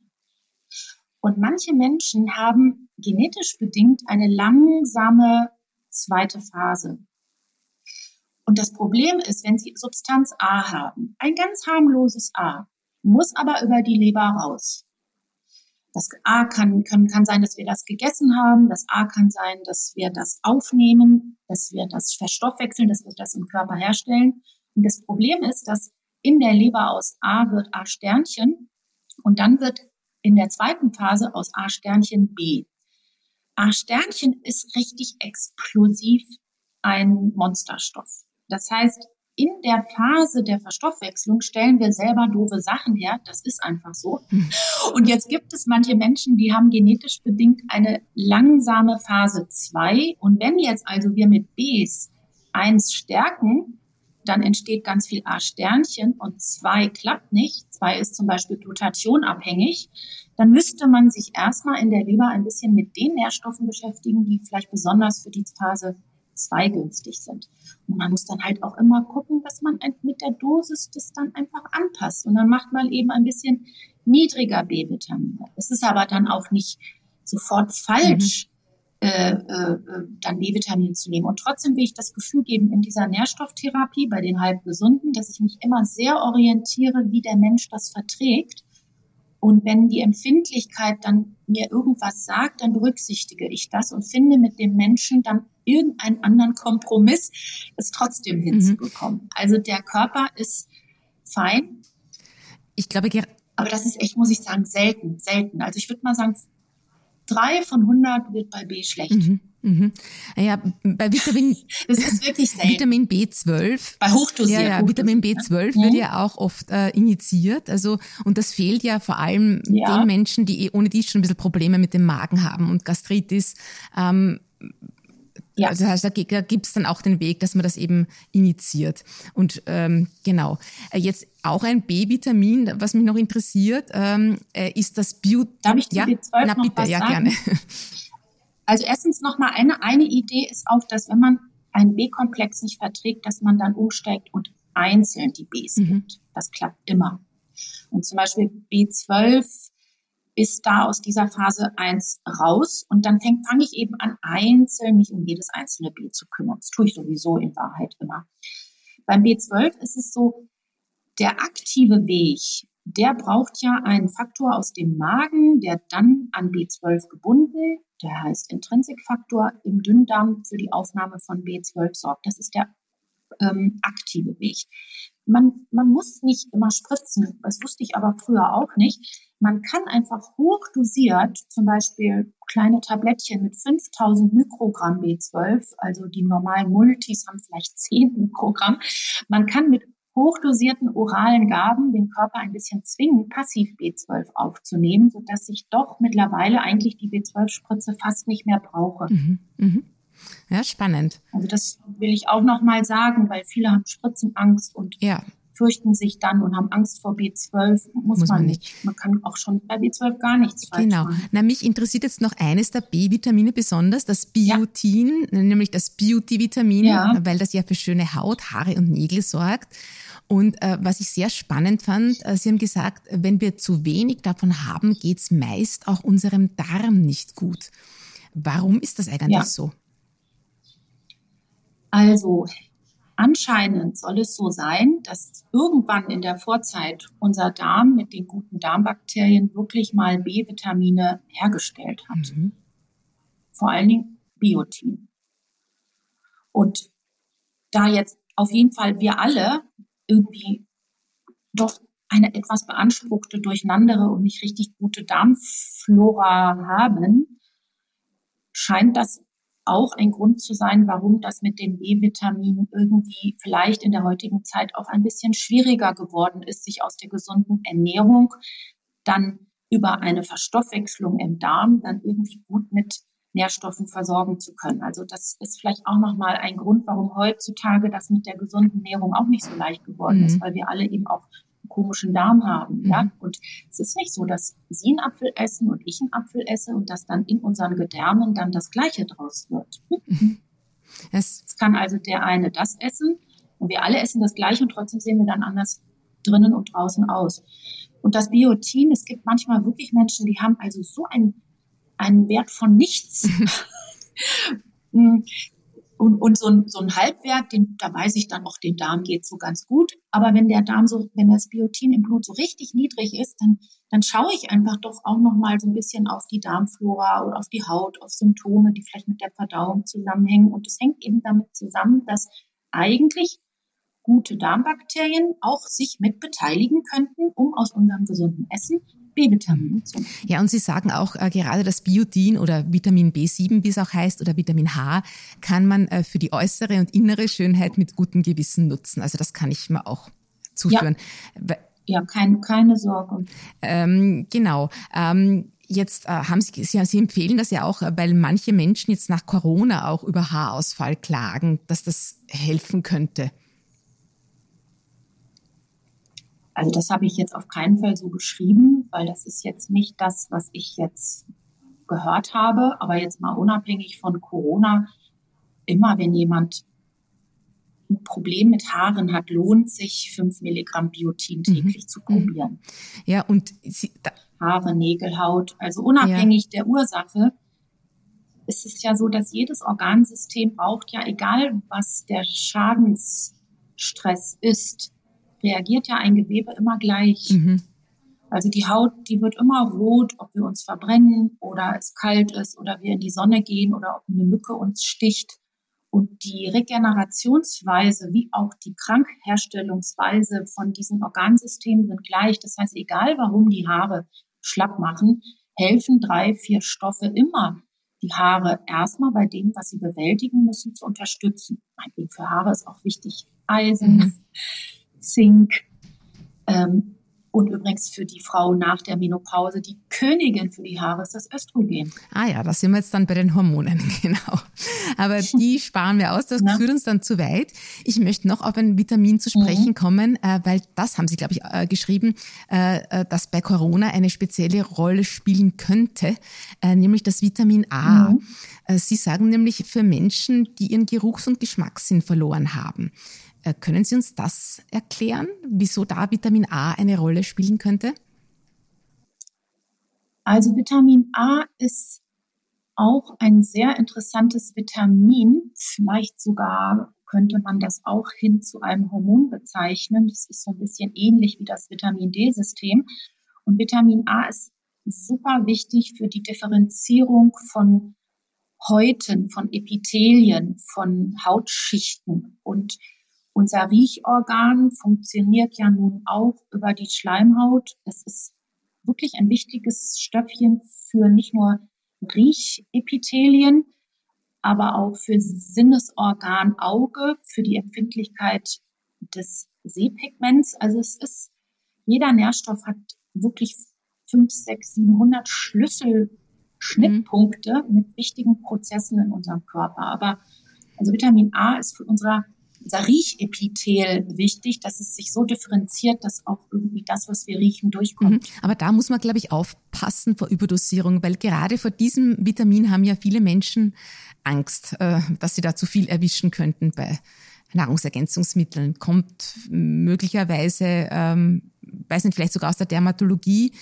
Und manche Menschen haben genetisch bedingt eine langsame zweite Phase. Und das Problem ist, wenn Sie Substanz A haben, ein ganz harmloses A, muss aber über die Leber raus. Das A kann, kann, kann sein, dass wir das gegessen haben. Das A kann sein, dass wir das aufnehmen, dass wir das verstoffwechseln, dass wir das im Körper herstellen. Und das Problem ist, dass in der Leber aus A wird A Sternchen und dann wird in der zweiten Phase aus A Sternchen B. A Sternchen ist richtig explosiv ein Monsterstoff. Das heißt, in der Phase der Verstoffwechslung stellen wir selber doofe Sachen her. Das ist einfach so. Hm. Und jetzt gibt es manche Menschen, die haben genetisch bedingt eine langsame Phase 2. Und wenn jetzt also wir mit Bs eins stärken, dann entsteht ganz viel A-Sternchen und zwei klappt nicht. Zwei ist zum Beispiel glutationabhängig. Dann müsste man sich erstmal in der Leber ein bisschen mit den Nährstoffen beschäftigen, die vielleicht besonders für die Phase 2 günstig sind. Und man muss dann halt auch immer gucken, dass man mit der Dosis das dann einfach anpasst. Und dann macht man eben ein bisschen niedriger B-Vitamine. Es ist aber dann auch nicht sofort falsch, mhm äh, äh, dann B-Vitamin zu nehmen. Und trotzdem will ich das Gefühl geben in dieser Nährstofftherapie bei den Halbgesunden, dass ich mich immer sehr orientiere, wie der Mensch das verträgt. Und wenn die Empfindlichkeit dann mir irgendwas sagt, dann berücksichtige ich das und finde mit dem Menschen dann irgendeinen anderen Kompromiss, es trotzdem hinzubekommen. Mhm. Also der Körper ist fein. Ich glaube, aber das ist echt, muss ich sagen, selten, selten. Also ich würde mal sagen, drei von 100 wird bei B schlecht. Mhm. Mhm. Ja, bei Vitamin, (laughs) das ist wirklich selten. Vitamin B12. Bei hochdosiert. Ja, ja, Vitamin B12 ne? wird ja auch oft äh, injiziert. Also, und das fehlt ja vor allem ja. den Menschen, die eh ohne dies schon ein bisschen Probleme mit dem Magen haben und Gastritis. Ähm, ja. Also das heißt, da gibt es dann auch den Weg, dass man das eben initiiert. Und ähm, genau. Äh, jetzt auch ein B-Vitamin, was mich noch interessiert, ähm, äh, ist das Beauty. Darf ich zu ja? B12 Na, noch bitte, was ja, sagen? gerne. Also erstens nochmal eine, eine Idee ist auch, dass wenn man einen B-Komplex nicht verträgt, dass man dann umsteigt und einzeln die Bs mhm. gibt. Das klappt immer. Und zum Beispiel B12 ist da aus dieser Phase eins raus und dann fange ich eben an, einzeln mich um jedes einzelne B zu kümmern. Das tue ich sowieso in Wahrheit immer. Beim B12 ist es so, der aktive Weg der braucht ja einen Faktor aus dem Magen, der dann an B12 gebunden, der heißt Intrinsikfaktor, im Dünndarm für die Aufnahme von B12 sorgt. Das ist der ähm, aktive Weg. Man, man muss nicht immer spritzen, das wusste ich aber früher auch nicht. Man kann einfach hochdosiert, zum Beispiel kleine Tablettchen mit 5000 Mikrogramm B12, also die normalen Multis haben vielleicht 10 Mikrogramm. Man kann mit hochdosierten oralen Gaben den Körper ein bisschen zwingen, passiv B12 aufzunehmen, sodass ich doch mittlerweile eigentlich die B12-Spritze fast nicht mehr brauche. Mhm, mh. Ja, spannend. Also das will ich auch noch mal sagen, weil viele haben Spritzenangst und ja. Fürchten sich dann und haben Angst vor B12. Muss, Muss man, man nicht. Man kann auch schon bei B12 gar nichts falsch genau. machen. Na, mich interessiert jetzt noch eines der B-Vitamine besonders, das Biotin, ja. nämlich das Beauty-Vitamin, ja. weil das ja für schöne Haut, Haare und Nägel sorgt. Und äh, was ich sehr spannend fand, äh, Sie haben gesagt, wenn wir zu wenig davon haben, geht's meist auch unserem Darm nicht gut. Warum ist das eigentlich ja. so? Also anscheinend soll es so sein, dass irgendwann in der Vorzeit unser Darm mit den guten Darmbakterien wirklich mal B-Vitamine hergestellt hat. Mhm. Vor allen Dingen Biotin. Und da jetzt auf jeden Fall wir alle irgendwie doch eine etwas beanspruchte, durcheinandere und nicht richtig gute Darmflora haben, scheint das auch ein Grund zu sein, warum das mit den B-Vitaminen irgendwie vielleicht in der heutigen Zeit auch ein bisschen schwieriger geworden ist, sich aus der gesunden Ernährung dann über eine Verstoffwechslung im Darm dann irgendwie gut mit Nährstoffen versorgen zu können. Also das ist vielleicht auch nochmal ein Grund, warum heutzutage das mit der gesunden Ernährung auch nicht so leicht geworden mhm. ist, weil wir alle eben auch komischen Darm haben. Mhm. Ja? Und es ist nicht so, dass Sie einen Apfel essen und ich einen Apfel esse und dass dann in unseren Gedärmen dann das Gleiche draus wird. (laughs) Mhm. Es kann also der eine das essen und wir alle essen das Gleiche und trotzdem sehen wir dann anders drinnen und draußen aus. Und das Biotin, es gibt manchmal wirklich Menschen, die haben also so einen, einen Wert von nichts. (laughs) Und, und so, ein, so ein Halbwert, den, da weiß ich dann auch, dem Darm geht so ganz gut. Aber wenn der Darm so, wenn das Biotin im Blut so richtig niedrig ist, dann, dann schaue ich einfach doch auch noch mal so ein bisschen auf die Darmflora oder auf die Haut, auf Symptome, die vielleicht mit der Verdauung zusammenhängen. Und es hängt eben damit zusammen, dass eigentlich gute Darmbakterien auch sich mit beteiligen könnten, um aus unserem gesunden Essen Machen. Ja, und Sie sagen auch, äh, gerade das Biotin oder Vitamin B7, wie es auch heißt, oder Vitamin H, kann man äh, für die äußere und innere Schönheit mit gutem Gewissen nutzen. Also das kann ich mir auch zuführen. Ja, ja kein, keine Sorge. Ähm, genau. Ähm, Jetzt äh, haben Sie, Sie, Sie empfehlen das ja auch, äh, weil manche Menschen jetzt nach Corona auch über Haarausfall klagen, dass das helfen könnte. Also das habe ich jetzt auf keinen Fall so geschrieben, weil das ist jetzt nicht das, was ich jetzt gehört habe. Aber jetzt mal unabhängig von Corona, immer wenn jemand ein Problem mit Haaren hat, lohnt sich fünf Milligramm Biotin mhm. täglich mhm. zu probieren. Ja, und Sie, Haare, Nägel, Haut, also unabhängig ja. der Ursache ist es ja so, dass jedes Organsystem braucht ja, egal was der Schadensstress ist, reagiert ja ein Gewebe immer gleich. Mhm. Also die Haut, die wird immer rot, ob wir uns verbrennen oder es kalt ist oder wir in die Sonne gehen oder ob eine Mücke uns sticht. Und die Regenerationsweise wie auch die Krankherstellungsweise von diesen Organsystemen sind gleich. Das heißt, egal warum die Haare schlapp machen, helfen drei, vier Stoffe immer, die Haare erstmal bei dem, was sie bewältigen müssen, zu unterstützen. Für Haare ist auch wichtig Eisen. Mhm. Zink. Ähm, und übrigens für die Frau nach der Menopause, die Königin für die Haare ist das Östrogen. Ah ja, da sind wir jetzt dann bei den Hormonen, (laughs) genau. Aber die (laughs) sparen wir aus, das Na? führt uns dann zu weit. Ich möchte noch auf ein Vitamin zu sprechen mhm. kommen, äh, weil das haben Sie, glaube ich, äh, geschrieben, äh, dass bei Corona eine spezielle Rolle spielen könnte, nämlich das Vitamin A. Mhm. Sie sagen nämlich für Menschen, die ihren Geruchs- und Geschmackssinn verloren haben. Äh, können Sie uns das erklären, wieso da Vitamin A eine Rolle spielen könnte? Also Vitamin A ist auch ein sehr interessantes Vitamin, vielleicht sogar könnte man das auch hin zu einem Hormon bezeichnen. Das ist so ein bisschen ähnlich wie das Vitamin D-System. Und Vitamin A ist super wichtig für die Differenzierung von Häuten, von Epithelien, von Hautschichten. Und unser Riechorgan funktioniert ja nun auch über die Schleimhaut. Es ist wirklich ein wichtiges Stöffchen für nicht nur Riechepithelien, aber auch für Sinnesorgan Auge, für die Empfindlichkeit des Sehpigments. Also es ist, jeder Nährstoff hat wirklich fünf, sechs, 700 Schlüsselschnittpunkte mhm. mit wichtigen Prozessen in unserem Körper. Aber also Vitamin A ist für unser unser Riechepithel wichtig, dass es sich so differenziert, dass auch irgendwie das, was wir riechen, durchkommt. Mhm. Aber da muss man, glaube ich, aufpassen vor Überdosierung, weil gerade vor diesem Vitamin haben ja viele Menschen Angst, äh, dass sie da zu viel erwischen könnten bei Nahrungsergänzungsmitteln. Kommt möglicherweise, ähm, weiß nicht, vielleicht sogar aus der Dermatologie,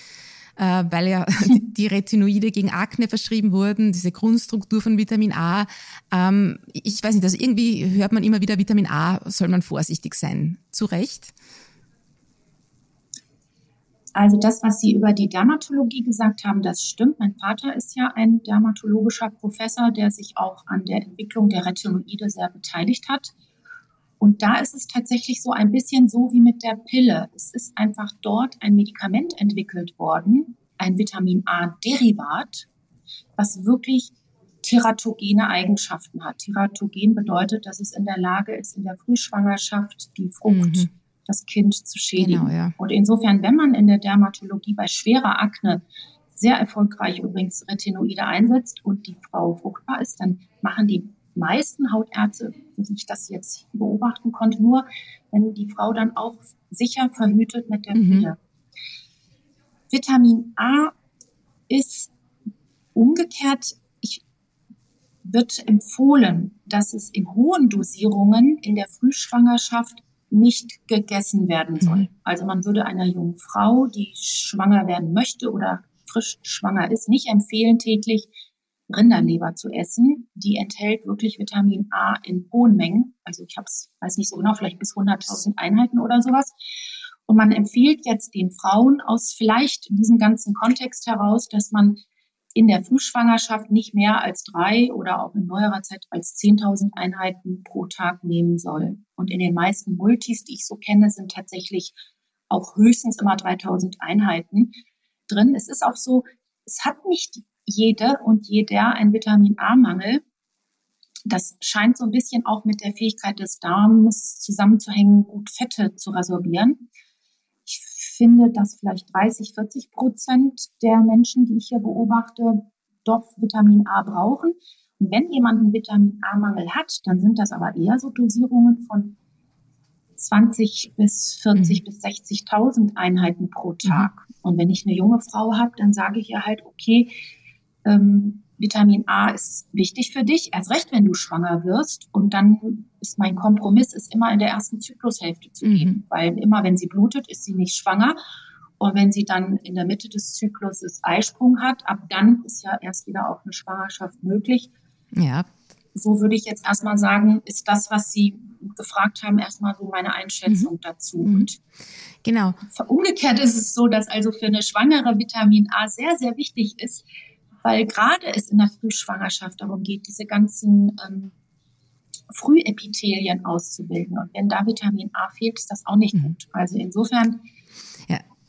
äh, weil ja (laughs) die Retinoide gegen Akne verschrieben wurden, diese Grundstruktur von Vitamin A. Ähm, ich weiß nicht, also irgendwie hört man immer wieder, Vitamin A soll man vorsichtig sein. Zu Recht? Also das, was Sie über die Dermatologie gesagt haben, das stimmt. Mein Vater ist ja ein dermatologischer Professor, der sich auch an der Entwicklung der Retinoide sehr beteiligt hat. Und da ist es tatsächlich so ein bisschen so wie mit der Pille. Es ist einfach dort ein Medikament entwickelt worden, ein Vitamin A-Derivat, was wirklich teratogene Eigenschaften hat. Teratogen bedeutet, dass es in der Lage ist, in der Frühschwangerschaft die Frucht, mhm. das Kind zu schädigen. Genau, ja. Und insofern, wenn man in der Dermatologie bei schwerer Akne sehr erfolgreich übrigens Retinoide einsetzt und die Frau fruchtbar ist, dann machen die meisten Hautärzte, wie ich das jetzt beobachten konnte, nur wenn die Frau dann auch sicher verhütet mit der Pille. Mhm. Vitamin A ist umgekehrt, ich wird empfohlen, dass es in hohen Dosierungen in der Frühschwangerschaft nicht gegessen werden soll. Mhm. Also man würde einer jungen Frau, die schwanger werden möchte oder frisch schwanger ist, nicht empfehlen, täglich Rinderleber zu essen. Die enthält wirklich Vitamin A in hohen Mengen. Also ich habe es, weiß nicht so genau, vielleicht bis 100.000 Einheiten oder sowas. Und man empfiehlt jetzt den Frauen aus vielleicht diesem ganzen Kontext heraus, dass man in der Frühschwangerschaft nicht mehr als drei oder auch in neuerer Zeit als 10.000 Einheiten pro Tag nehmen soll. Und in den meisten Multis, die ich so kenne, sind tatsächlich auch höchstens immer 3.000 Einheiten drin. Es ist auch so, es hat nicht jede und jeder ein Vitamin A-Mangel. Das scheint so ein bisschen auch mit der Fähigkeit des Darms zusammenzuhängen, gut Fette zu resorbieren. Ich finde, dass vielleicht 30, 40 Prozent der Menschen, die ich hier beobachte, doch Vitamin A brauchen. Und wenn jemand einen Vitamin A-Mangel hat, dann sind das aber eher so Dosierungen von 20 bis 40 mhm. bis 60.000 Einheiten pro Tag. Mhm. Und wenn ich eine junge Frau habe, dann sage ich ihr halt, okay, ähm, Vitamin A ist wichtig für dich, erst recht, wenn du schwanger wirst. Und dann ist mein Kompromiss, ist immer in der ersten Zyklushälfte zu geben, mhm. weil immer, wenn sie blutet, ist sie nicht schwanger. Und wenn sie dann in der Mitte des Zykluses Eisprung hat, ab dann ist ja erst wieder auch eine Schwangerschaft möglich. Ja. So würde ich jetzt erstmal sagen, ist das, was Sie gefragt haben, erstmal so meine Einschätzung mhm. dazu. Mhm. Und genau. Umgekehrt ist es so, dass also für eine Schwangere Vitamin A sehr, sehr wichtig ist, weil gerade es in der Frühschwangerschaft darum geht, diese ganzen ähm, Frühepithelien auszubilden. Und wenn da Vitamin A fehlt, ist das auch nicht mhm. gut. Also insofern.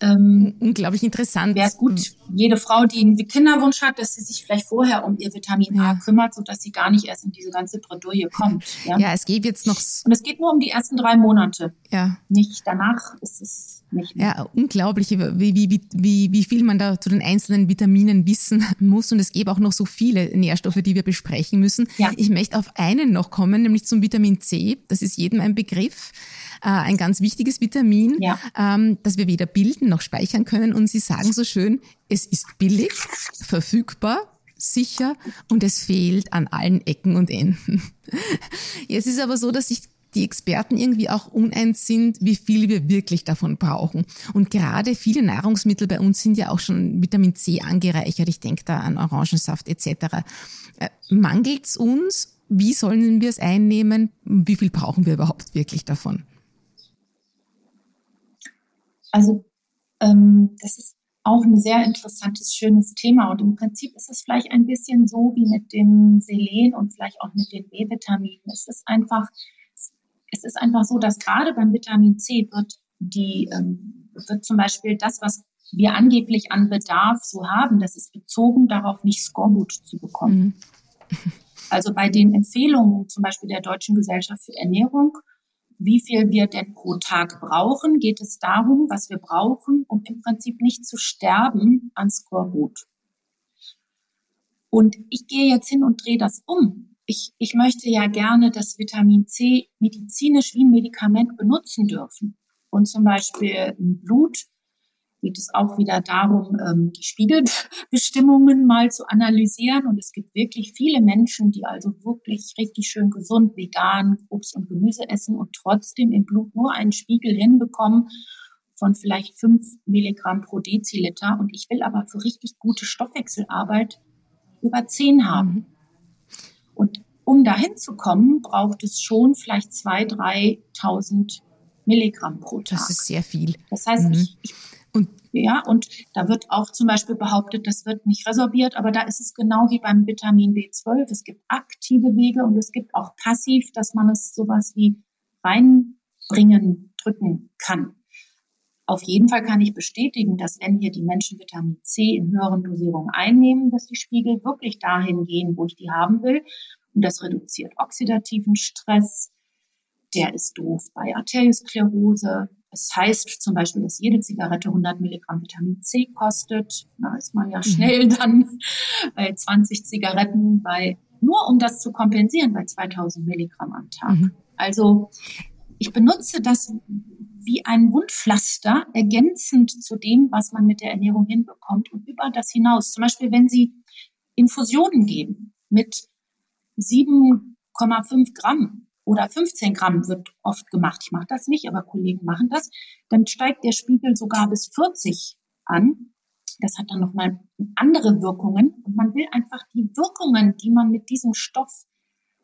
Ähm, Unglaublich interessant. Wäre es gut, jede Frau, die einen Kinderwunsch hat, dass sie sich vielleicht vorher um ihr Vitamin ja. A kümmert, sodass sie gar nicht erst in diese ganze Bredouille kommt. (laughs) Ja? ja, es geht jetzt noch. Und es geht nur um die ersten drei Monate. Ja. Nicht danach ist es nicht mehr. Ja, unglaublich, wie, wie, wie, wie viel man da zu den einzelnen Vitaminen wissen (laughs) muss. Und es gibt auch noch so viele Nährstoffe, die wir besprechen müssen. Ja. Ich möchte auf einen noch kommen, nämlich zum Vitamin C. Das ist jedem ein Begriff. Äh, ein ganz wichtiges Vitamin, ja. ähm, das wir weder bilden noch speichern können. Und Sie sagen so schön, es ist billig, verfügbar, sicher und es fehlt an allen Ecken und Enden. (laughs) Jetzt ist aber so, dass sich die Experten irgendwie auch uneins sind, wie viel wir wirklich davon brauchen. Und gerade viele Nahrungsmittel bei uns sind ja auch schon Vitamin C angereichert. Ich denke da an Orangensaft etc. Äh, Mangelt es uns wie sollen wir es einnehmen? Wie viel brauchen wir überhaupt wirklich davon? Also ähm, das ist auch ein sehr interessantes, schönes Thema. Und im Prinzip ist es vielleicht ein bisschen so wie mit dem Selen und vielleicht auch mit den B-Vitaminen. Es ist einfach, es ist einfach so, dass gerade beim Vitamin C wird die, ähm, wird zum Beispiel das, was wir angeblich an Bedarf so haben, das ist bezogen darauf, nicht Skorbut zu bekommen. Mhm. Also bei den Empfehlungen zum Beispiel der Deutschen Gesellschaft für Ernährung, wie viel wir denn pro Tag brauchen, geht es darum, was wir brauchen, um im Prinzip nicht zu sterben an Skorbut. Und ich gehe jetzt hin und drehe das um. Ich, ich möchte ja gerne das Vitamin C medizinisch wie ein Medikament benutzen dürfen. Und zum Beispiel im Blut geht es auch wieder darum, ähm, die Spiegelbestimmungen mal zu analysieren. Und es gibt wirklich viele Menschen, die also wirklich richtig schön gesund, vegan Obst und Gemüse essen und trotzdem im Blut nur einen Spiegel hinbekommen von vielleicht fünf Milligramm pro Deziliter. Und ich will aber für richtig gute Stoffwechselarbeit über zehn haben. Mhm. Und um dahin zu kommen, braucht es schon vielleicht zwei, 3.000 Milligramm pro Tag. Das ist sehr viel. Das heißt, mhm. ich, ich und ja, und da wird auch zum Beispiel behauptet, das wird nicht resorbiert, aber da ist es genau wie beim Vitamin B12. Es gibt aktive Wege und es gibt auch passiv, dass man es sowas wie reinbringen, drücken kann. Auf jeden Fall kann ich bestätigen, dass wenn hier die Menschen Vitamin C in höheren Dosierungen einnehmen, dass die Spiegel wirklich dahin gehen, wo ich die haben will. Und das reduziert oxidativen Stress. Der ist doof bei Arteriosklerose, es heißt zum Beispiel, dass jede Zigarette 100 Milligramm Vitamin C kostet. Da ist man ja mhm. schnell (laughs) dann bei 20 Zigaretten bei, nur um das zu kompensieren, bei 2000 Milligramm am Tag. Mhm. Also ich benutze das wie ein Wundpflaster ergänzend zu dem, was man mit der Ernährung hinbekommt und über das hinaus. Zum Beispiel, wenn Sie Infusionen geben mit 7,5 Gramm oder 15 Gramm wird oft gemacht. Ich mache das nicht, aber Kollegen machen das. Dann steigt der Spiegel sogar bis 40 an. Das hat dann nochmal andere Wirkungen. Und man will einfach die Wirkungen, die man mit diesem Stoff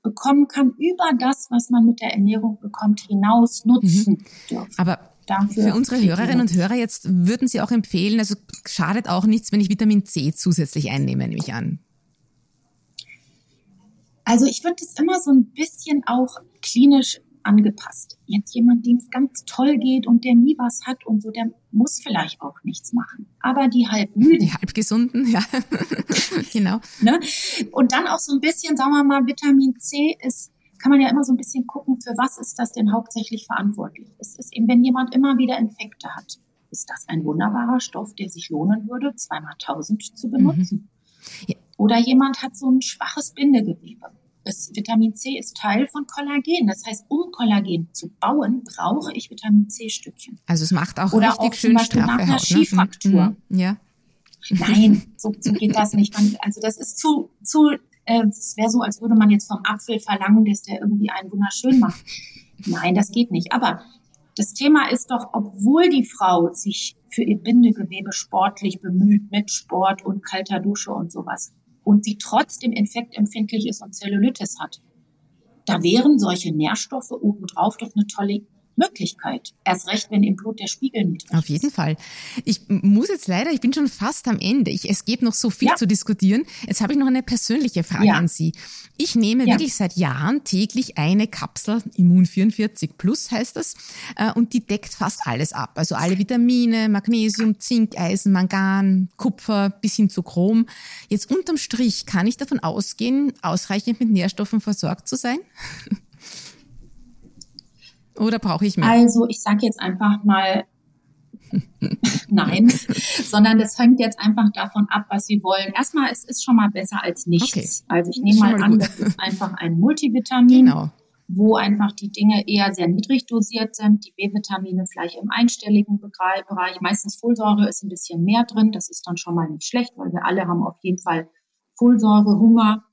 bekommen kann, über das, was man mit der Ernährung bekommt, hinaus nutzen mhm. dürfen. Aber Dafür für unsere Hörerinnen und Hörer jetzt würden Sie auch empfehlen, also schadet auch nichts, wenn ich Vitamin C zusätzlich einnehme, nehme ich an. Also ich würde es immer so ein bisschen auch klinisch angepasst. Jetzt jemand, dem es ganz toll geht und der nie was hat und so, der muss vielleicht auch nichts machen. Aber die halb müden. Die halb gesunden, ja. (laughs) genau. Ne? Und dann auch so ein bisschen, sagen wir mal, Vitamin C ist, kann man ja immer so ein bisschen gucken, für was ist das denn hauptsächlich verantwortlich? Es ist eben, wenn jemand immer wieder Infekte hat, ist das ein wunderbarer Stoff, der sich lohnen würde, zweimal tausend zu benutzen. Mhm. Ja. Oder jemand hat so ein schwaches Bindegewebe. Das Vitamin C ist Teil von Kollagen. Das heißt, um Kollagen zu bauen, brauche ich Vitamin C-Stückchen. Also es macht auch Oder richtig auch schön Beispiel nach einer Haut, Skifraktur. Ne? Ja. Nein, so, so geht das nicht. Man, also das ist zu, zu äh, es wäre so, als würde man jetzt vom Apfel verlangen, dass der irgendwie einen wunderschön macht. Nein, das geht nicht. Aber das Thema ist doch, obwohl die Frau sich für ihr Bindegewebe sportlich bemüht mit Sport und kalter Dusche und sowas, und sie trotzdem infektempfindlich ist und Zellulitis hat. Da wären solche Nährstoffe obendrauf doch eine tolle Möglichkeit. Erst recht, wenn im Blut der Spiegel niedrig Auf jeden Fall. Ich muss jetzt leider, ich bin schon fast am Ende. Ich, es gibt noch so viel ja. zu diskutieren. Jetzt habe ich noch eine persönliche Frage ja. an Sie. Ich nehme ja. wirklich seit Jahren täglich eine Kapsel, Immun 44 Plus heißt das, äh, und die deckt fast alles ab. Also alle Vitamine, Magnesium, Zink, Eisen, Mangan, Kupfer bis hin zu Chrom. Jetzt unterm Strich kann ich davon ausgehen, ausreichend mit Nährstoffen versorgt zu sein? (laughs) Oder brauche ich mehr? Also ich sage jetzt einfach mal (laughs) nein, sondern das hängt jetzt einfach davon ab, was Sie wollen. Erstmal, es ist schon mal besser als nichts. Okay. Also ich nehme mal, mal an, das ist einfach ein Multivitamin. Genau wo einfach die Dinge eher sehr niedrig dosiert sind. Die B-Vitamine vielleicht im einstelligen Bereich. Meistens Folsäure ist ein bisschen mehr drin. Das ist dann schon mal nicht schlecht, weil wir alle haben auf jeden Fall Folsäure, Hunger.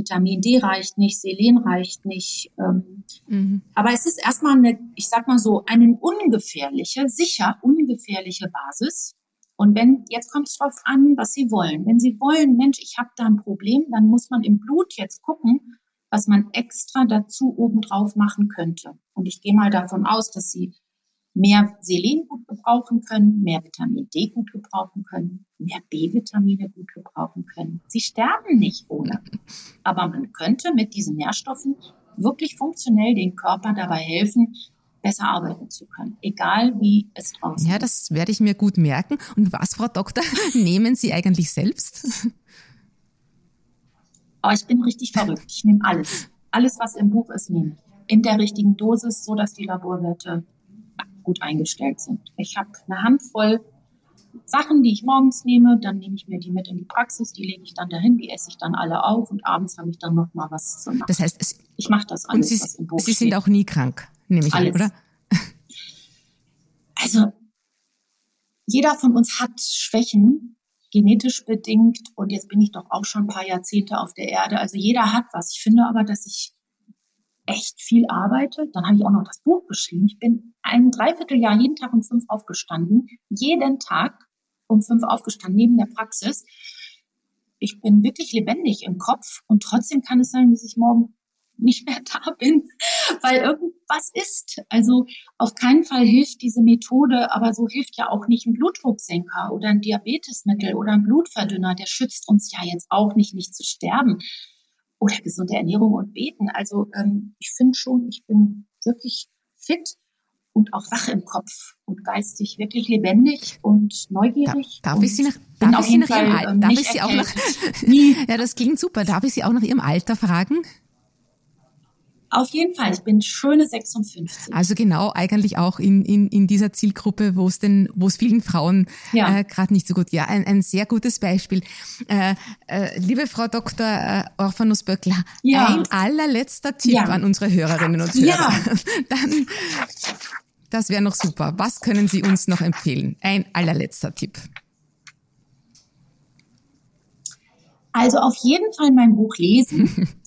Vitamin D reicht nicht, Selen reicht nicht. Ähm, mhm. Aber es ist erstmal eine, ich sag mal so, eine ungefährliche, sicher ungefährliche Basis. Und wenn, jetzt kommt es drauf an, was Sie wollen. Wenn Sie wollen, Mensch, ich habe da ein Problem, dann muss man im Blut jetzt gucken, was man extra dazu obendrauf machen könnte. Und ich gehe mal davon aus, dass Sie mehr Selen gut gebrauchen können, mehr Vitamin D gut gebrauchen können, mehr B-Vitamine gut gebrauchen können. Sie sterben nicht ohne. Aber man könnte mit diesen Nährstoffen wirklich funktionell den Körper dabei helfen, besser arbeiten zu können, egal wie es draußen Ja, das werde ich mir gut merken. Und was, Frau Doktor, (laughs) nehmen Sie eigentlich selbst? Aber ich bin richtig verrückt. Ich nehme alles. Alles, was im Buch ist, nehme ich. In der richtigen Dosis, so dass die Laborwerte gut eingestellt sind. Ich habe eine Handvoll Sachen, die ich morgens nehme, dann nehme ich mir die mit in die Praxis, die lege ich dann dahin, die esse ich dann alle auf und abends habe ich dann noch mal was zu machen. Das heißt, es, ich mache das alles, Sie, was im Buch Sie steht. sind auch nie krank, nehme ich Alles. an, oder? Also jeder von uns hat Schwächen, genetisch bedingt. Und jetzt bin ich doch auch schon ein paar Jahrzehnte auf der Erde. Also jeder hat was. Ich finde aber, dass ich echt viel arbeite. Dann habe ich auch noch das Buch geschrieben. Ich bin ein Dreivierteljahr jeden Tag um fünf aufgestanden. Jeden Tag um fünf aufgestanden, neben der Praxis. Ich bin wirklich lebendig im Kopf und trotzdem kann es sein, dass ich morgen nicht mehr (laughs) da bin, weil irgendwas ist. Also auf keinen Fall hilft diese Methode, aber so hilft ja auch nicht ein Blutdrucksenker oder ein Diabetesmittel oder ein Blutverdünner. Der schützt uns ja jetzt auch nicht, nicht zu sterben. Oder gesunde Ernährung und Beten. Also ähm, ich finde schon, ich bin wirklich fit und auch wach im Kopf und geistig wirklich lebendig und neugierig. Darf und ich Sie nach, darf ich Sie nach Ihrem Fall, Alter, ähm, darf ich Sie auch nach, (laughs) ja, das klingt super. Darf ich Sie auch nach Ihrem Alter fragen? Auf jeden Fall, ich bin schöne 56. Also genau, eigentlich auch in, in, in dieser Zielgruppe, wo es denn, wo es vielen Frauen Ja. äh, gerade nicht so gut. Ja, ein, ein sehr gutes Beispiel. Äh, äh, liebe Frau Dr. Äh, Orphanus Böckler, Ja. ein allerletzter Tipp Ja. an unsere Hörerinnen und Hörer. Ja. (laughs) Dann, das wäre noch super. Was können Sie uns noch empfehlen? Ein allerletzter Tipp. Also auf jeden Fall mein Buch lesen, (laughs)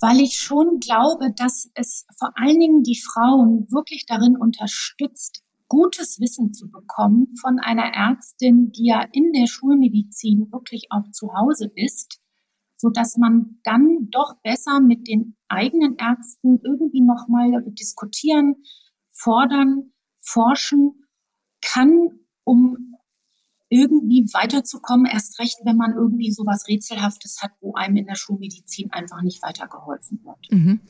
weil ich schon glaube, dass es vor allen Dingen die Frauen wirklich darin unterstützt, gutes Wissen zu bekommen von einer Ärztin, die ja in der Schulmedizin wirklich auch zu Hause ist, so dass man dann doch besser mit den eigenen Ärzten irgendwie noch mal diskutieren, fordern, forschen kann, um irgendwie weiterzukommen, erst recht, wenn man irgendwie sowas Rätselhaftes hat, wo einem in der Schulmedizin einfach nicht weitergeholfen wird. Mhm.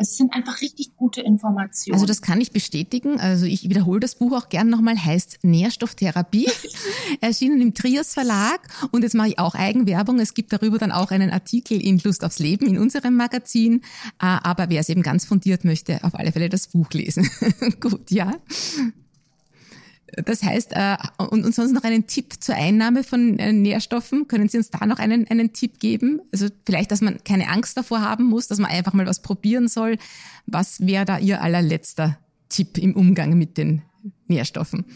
Es sind einfach richtig gute Informationen. Also das kann ich bestätigen. Also ich wiederhole das Buch auch gern nochmal, heißt Nährstofftherapie, (laughs) erschienen im Trios Verlag. Und jetzt mache ich auch Eigenwerbung. Es gibt darüber dann auch einen Artikel in Lust aufs Leben in unserem Magazin. Äh, Aber wer es eben ganz fundiert möchte, auf alle Fälle das Buch lesen. (laughs) Gut, ja. Das heißt, äh, und, und sonst noch einen Tipp zur Einnahme von äh, Nährstoffen. Können Sie uns da noch einen, einen Tipp geben? Also vielleicht, dass man keine Angst davor haben muss, dass man einfach mal was probieren soll. Was wäre da Ihr allerletzter Tipp im Umgang mit den Nährstoffen?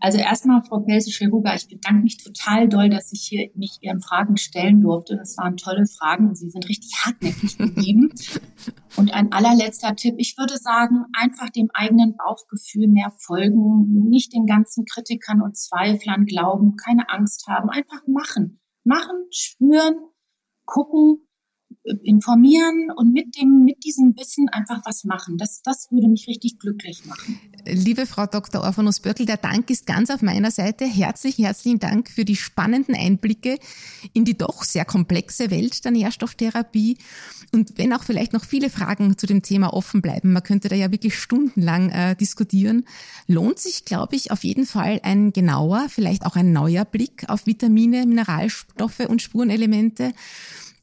Also erstmal, Frau Pelse-Scheruga, ich bedanke mich total doll, dass ich hier mich Ihren Fragen stellen durfte. Das waren tolle Fragen und Sie sind richtig hartnäckig (laughs) geblieben. Ein allerletzter Tipp, ich würde sagen, einfach dem eigenen Bauchgefühl mehr folgen, nicht den ganzen Kritikern und Zweiflern glauben, keine Angst haben, einfach machen. Machen, spüren, gucken, informieren und mit dem, mit diesem Wissen einfach was machen. Das, das würde mich richtig glücklich machen. Liebe Frau Dr. Orphanus Böckel, der Dank ist ganz auf meiner Seite. Herzlich, herzlichen Dank für die spannenden Einblicke in die doch sehr komplexe Welt der Nährstofftherapie. Und wenn auch vielleicht noch viele Fragen zu dem Thema offen bleiben, man könnte da ja wirklich stundenlang äh, diskutieren, lohnt sich, glaube ich, auf jeden Fall ein genauer, vielleicht auch ein neuer Blick auf Vitamine, Mineralstoffe und Spurenelemente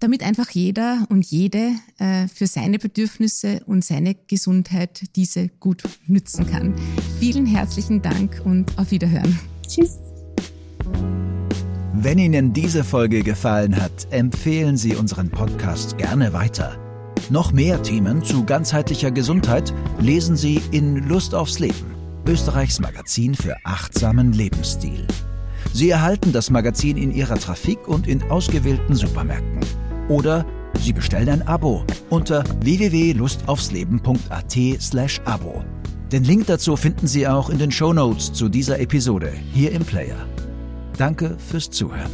damit einfach jeder und jede äh, für seine Bedürfnisse und seine Gesundheit diese gut nützen kann. Vielen herzlichen Dank und auf Wiederhören. Tschüss. Wenn Ihnen diese Folge gefallen hat, empfehlen Sie unseren Podcast gerne weiter. Noch mehr Themen zu ganzheitlicher Gesundheit lesen Sie in Lust aufs Leben, Österreichs Magazin für achtsamen Lebensstil. Sie erhalten das Magazin in Ihrer Trafik und in ausgewählten Supermärkten. Oder Sie bestellen ein Abo unter www.lustaufsleben.at slash Abo. Den Link dazu finden Sie auch in den Shownotes zu dieser Episode hier im Player. Danke fürs Zuhören.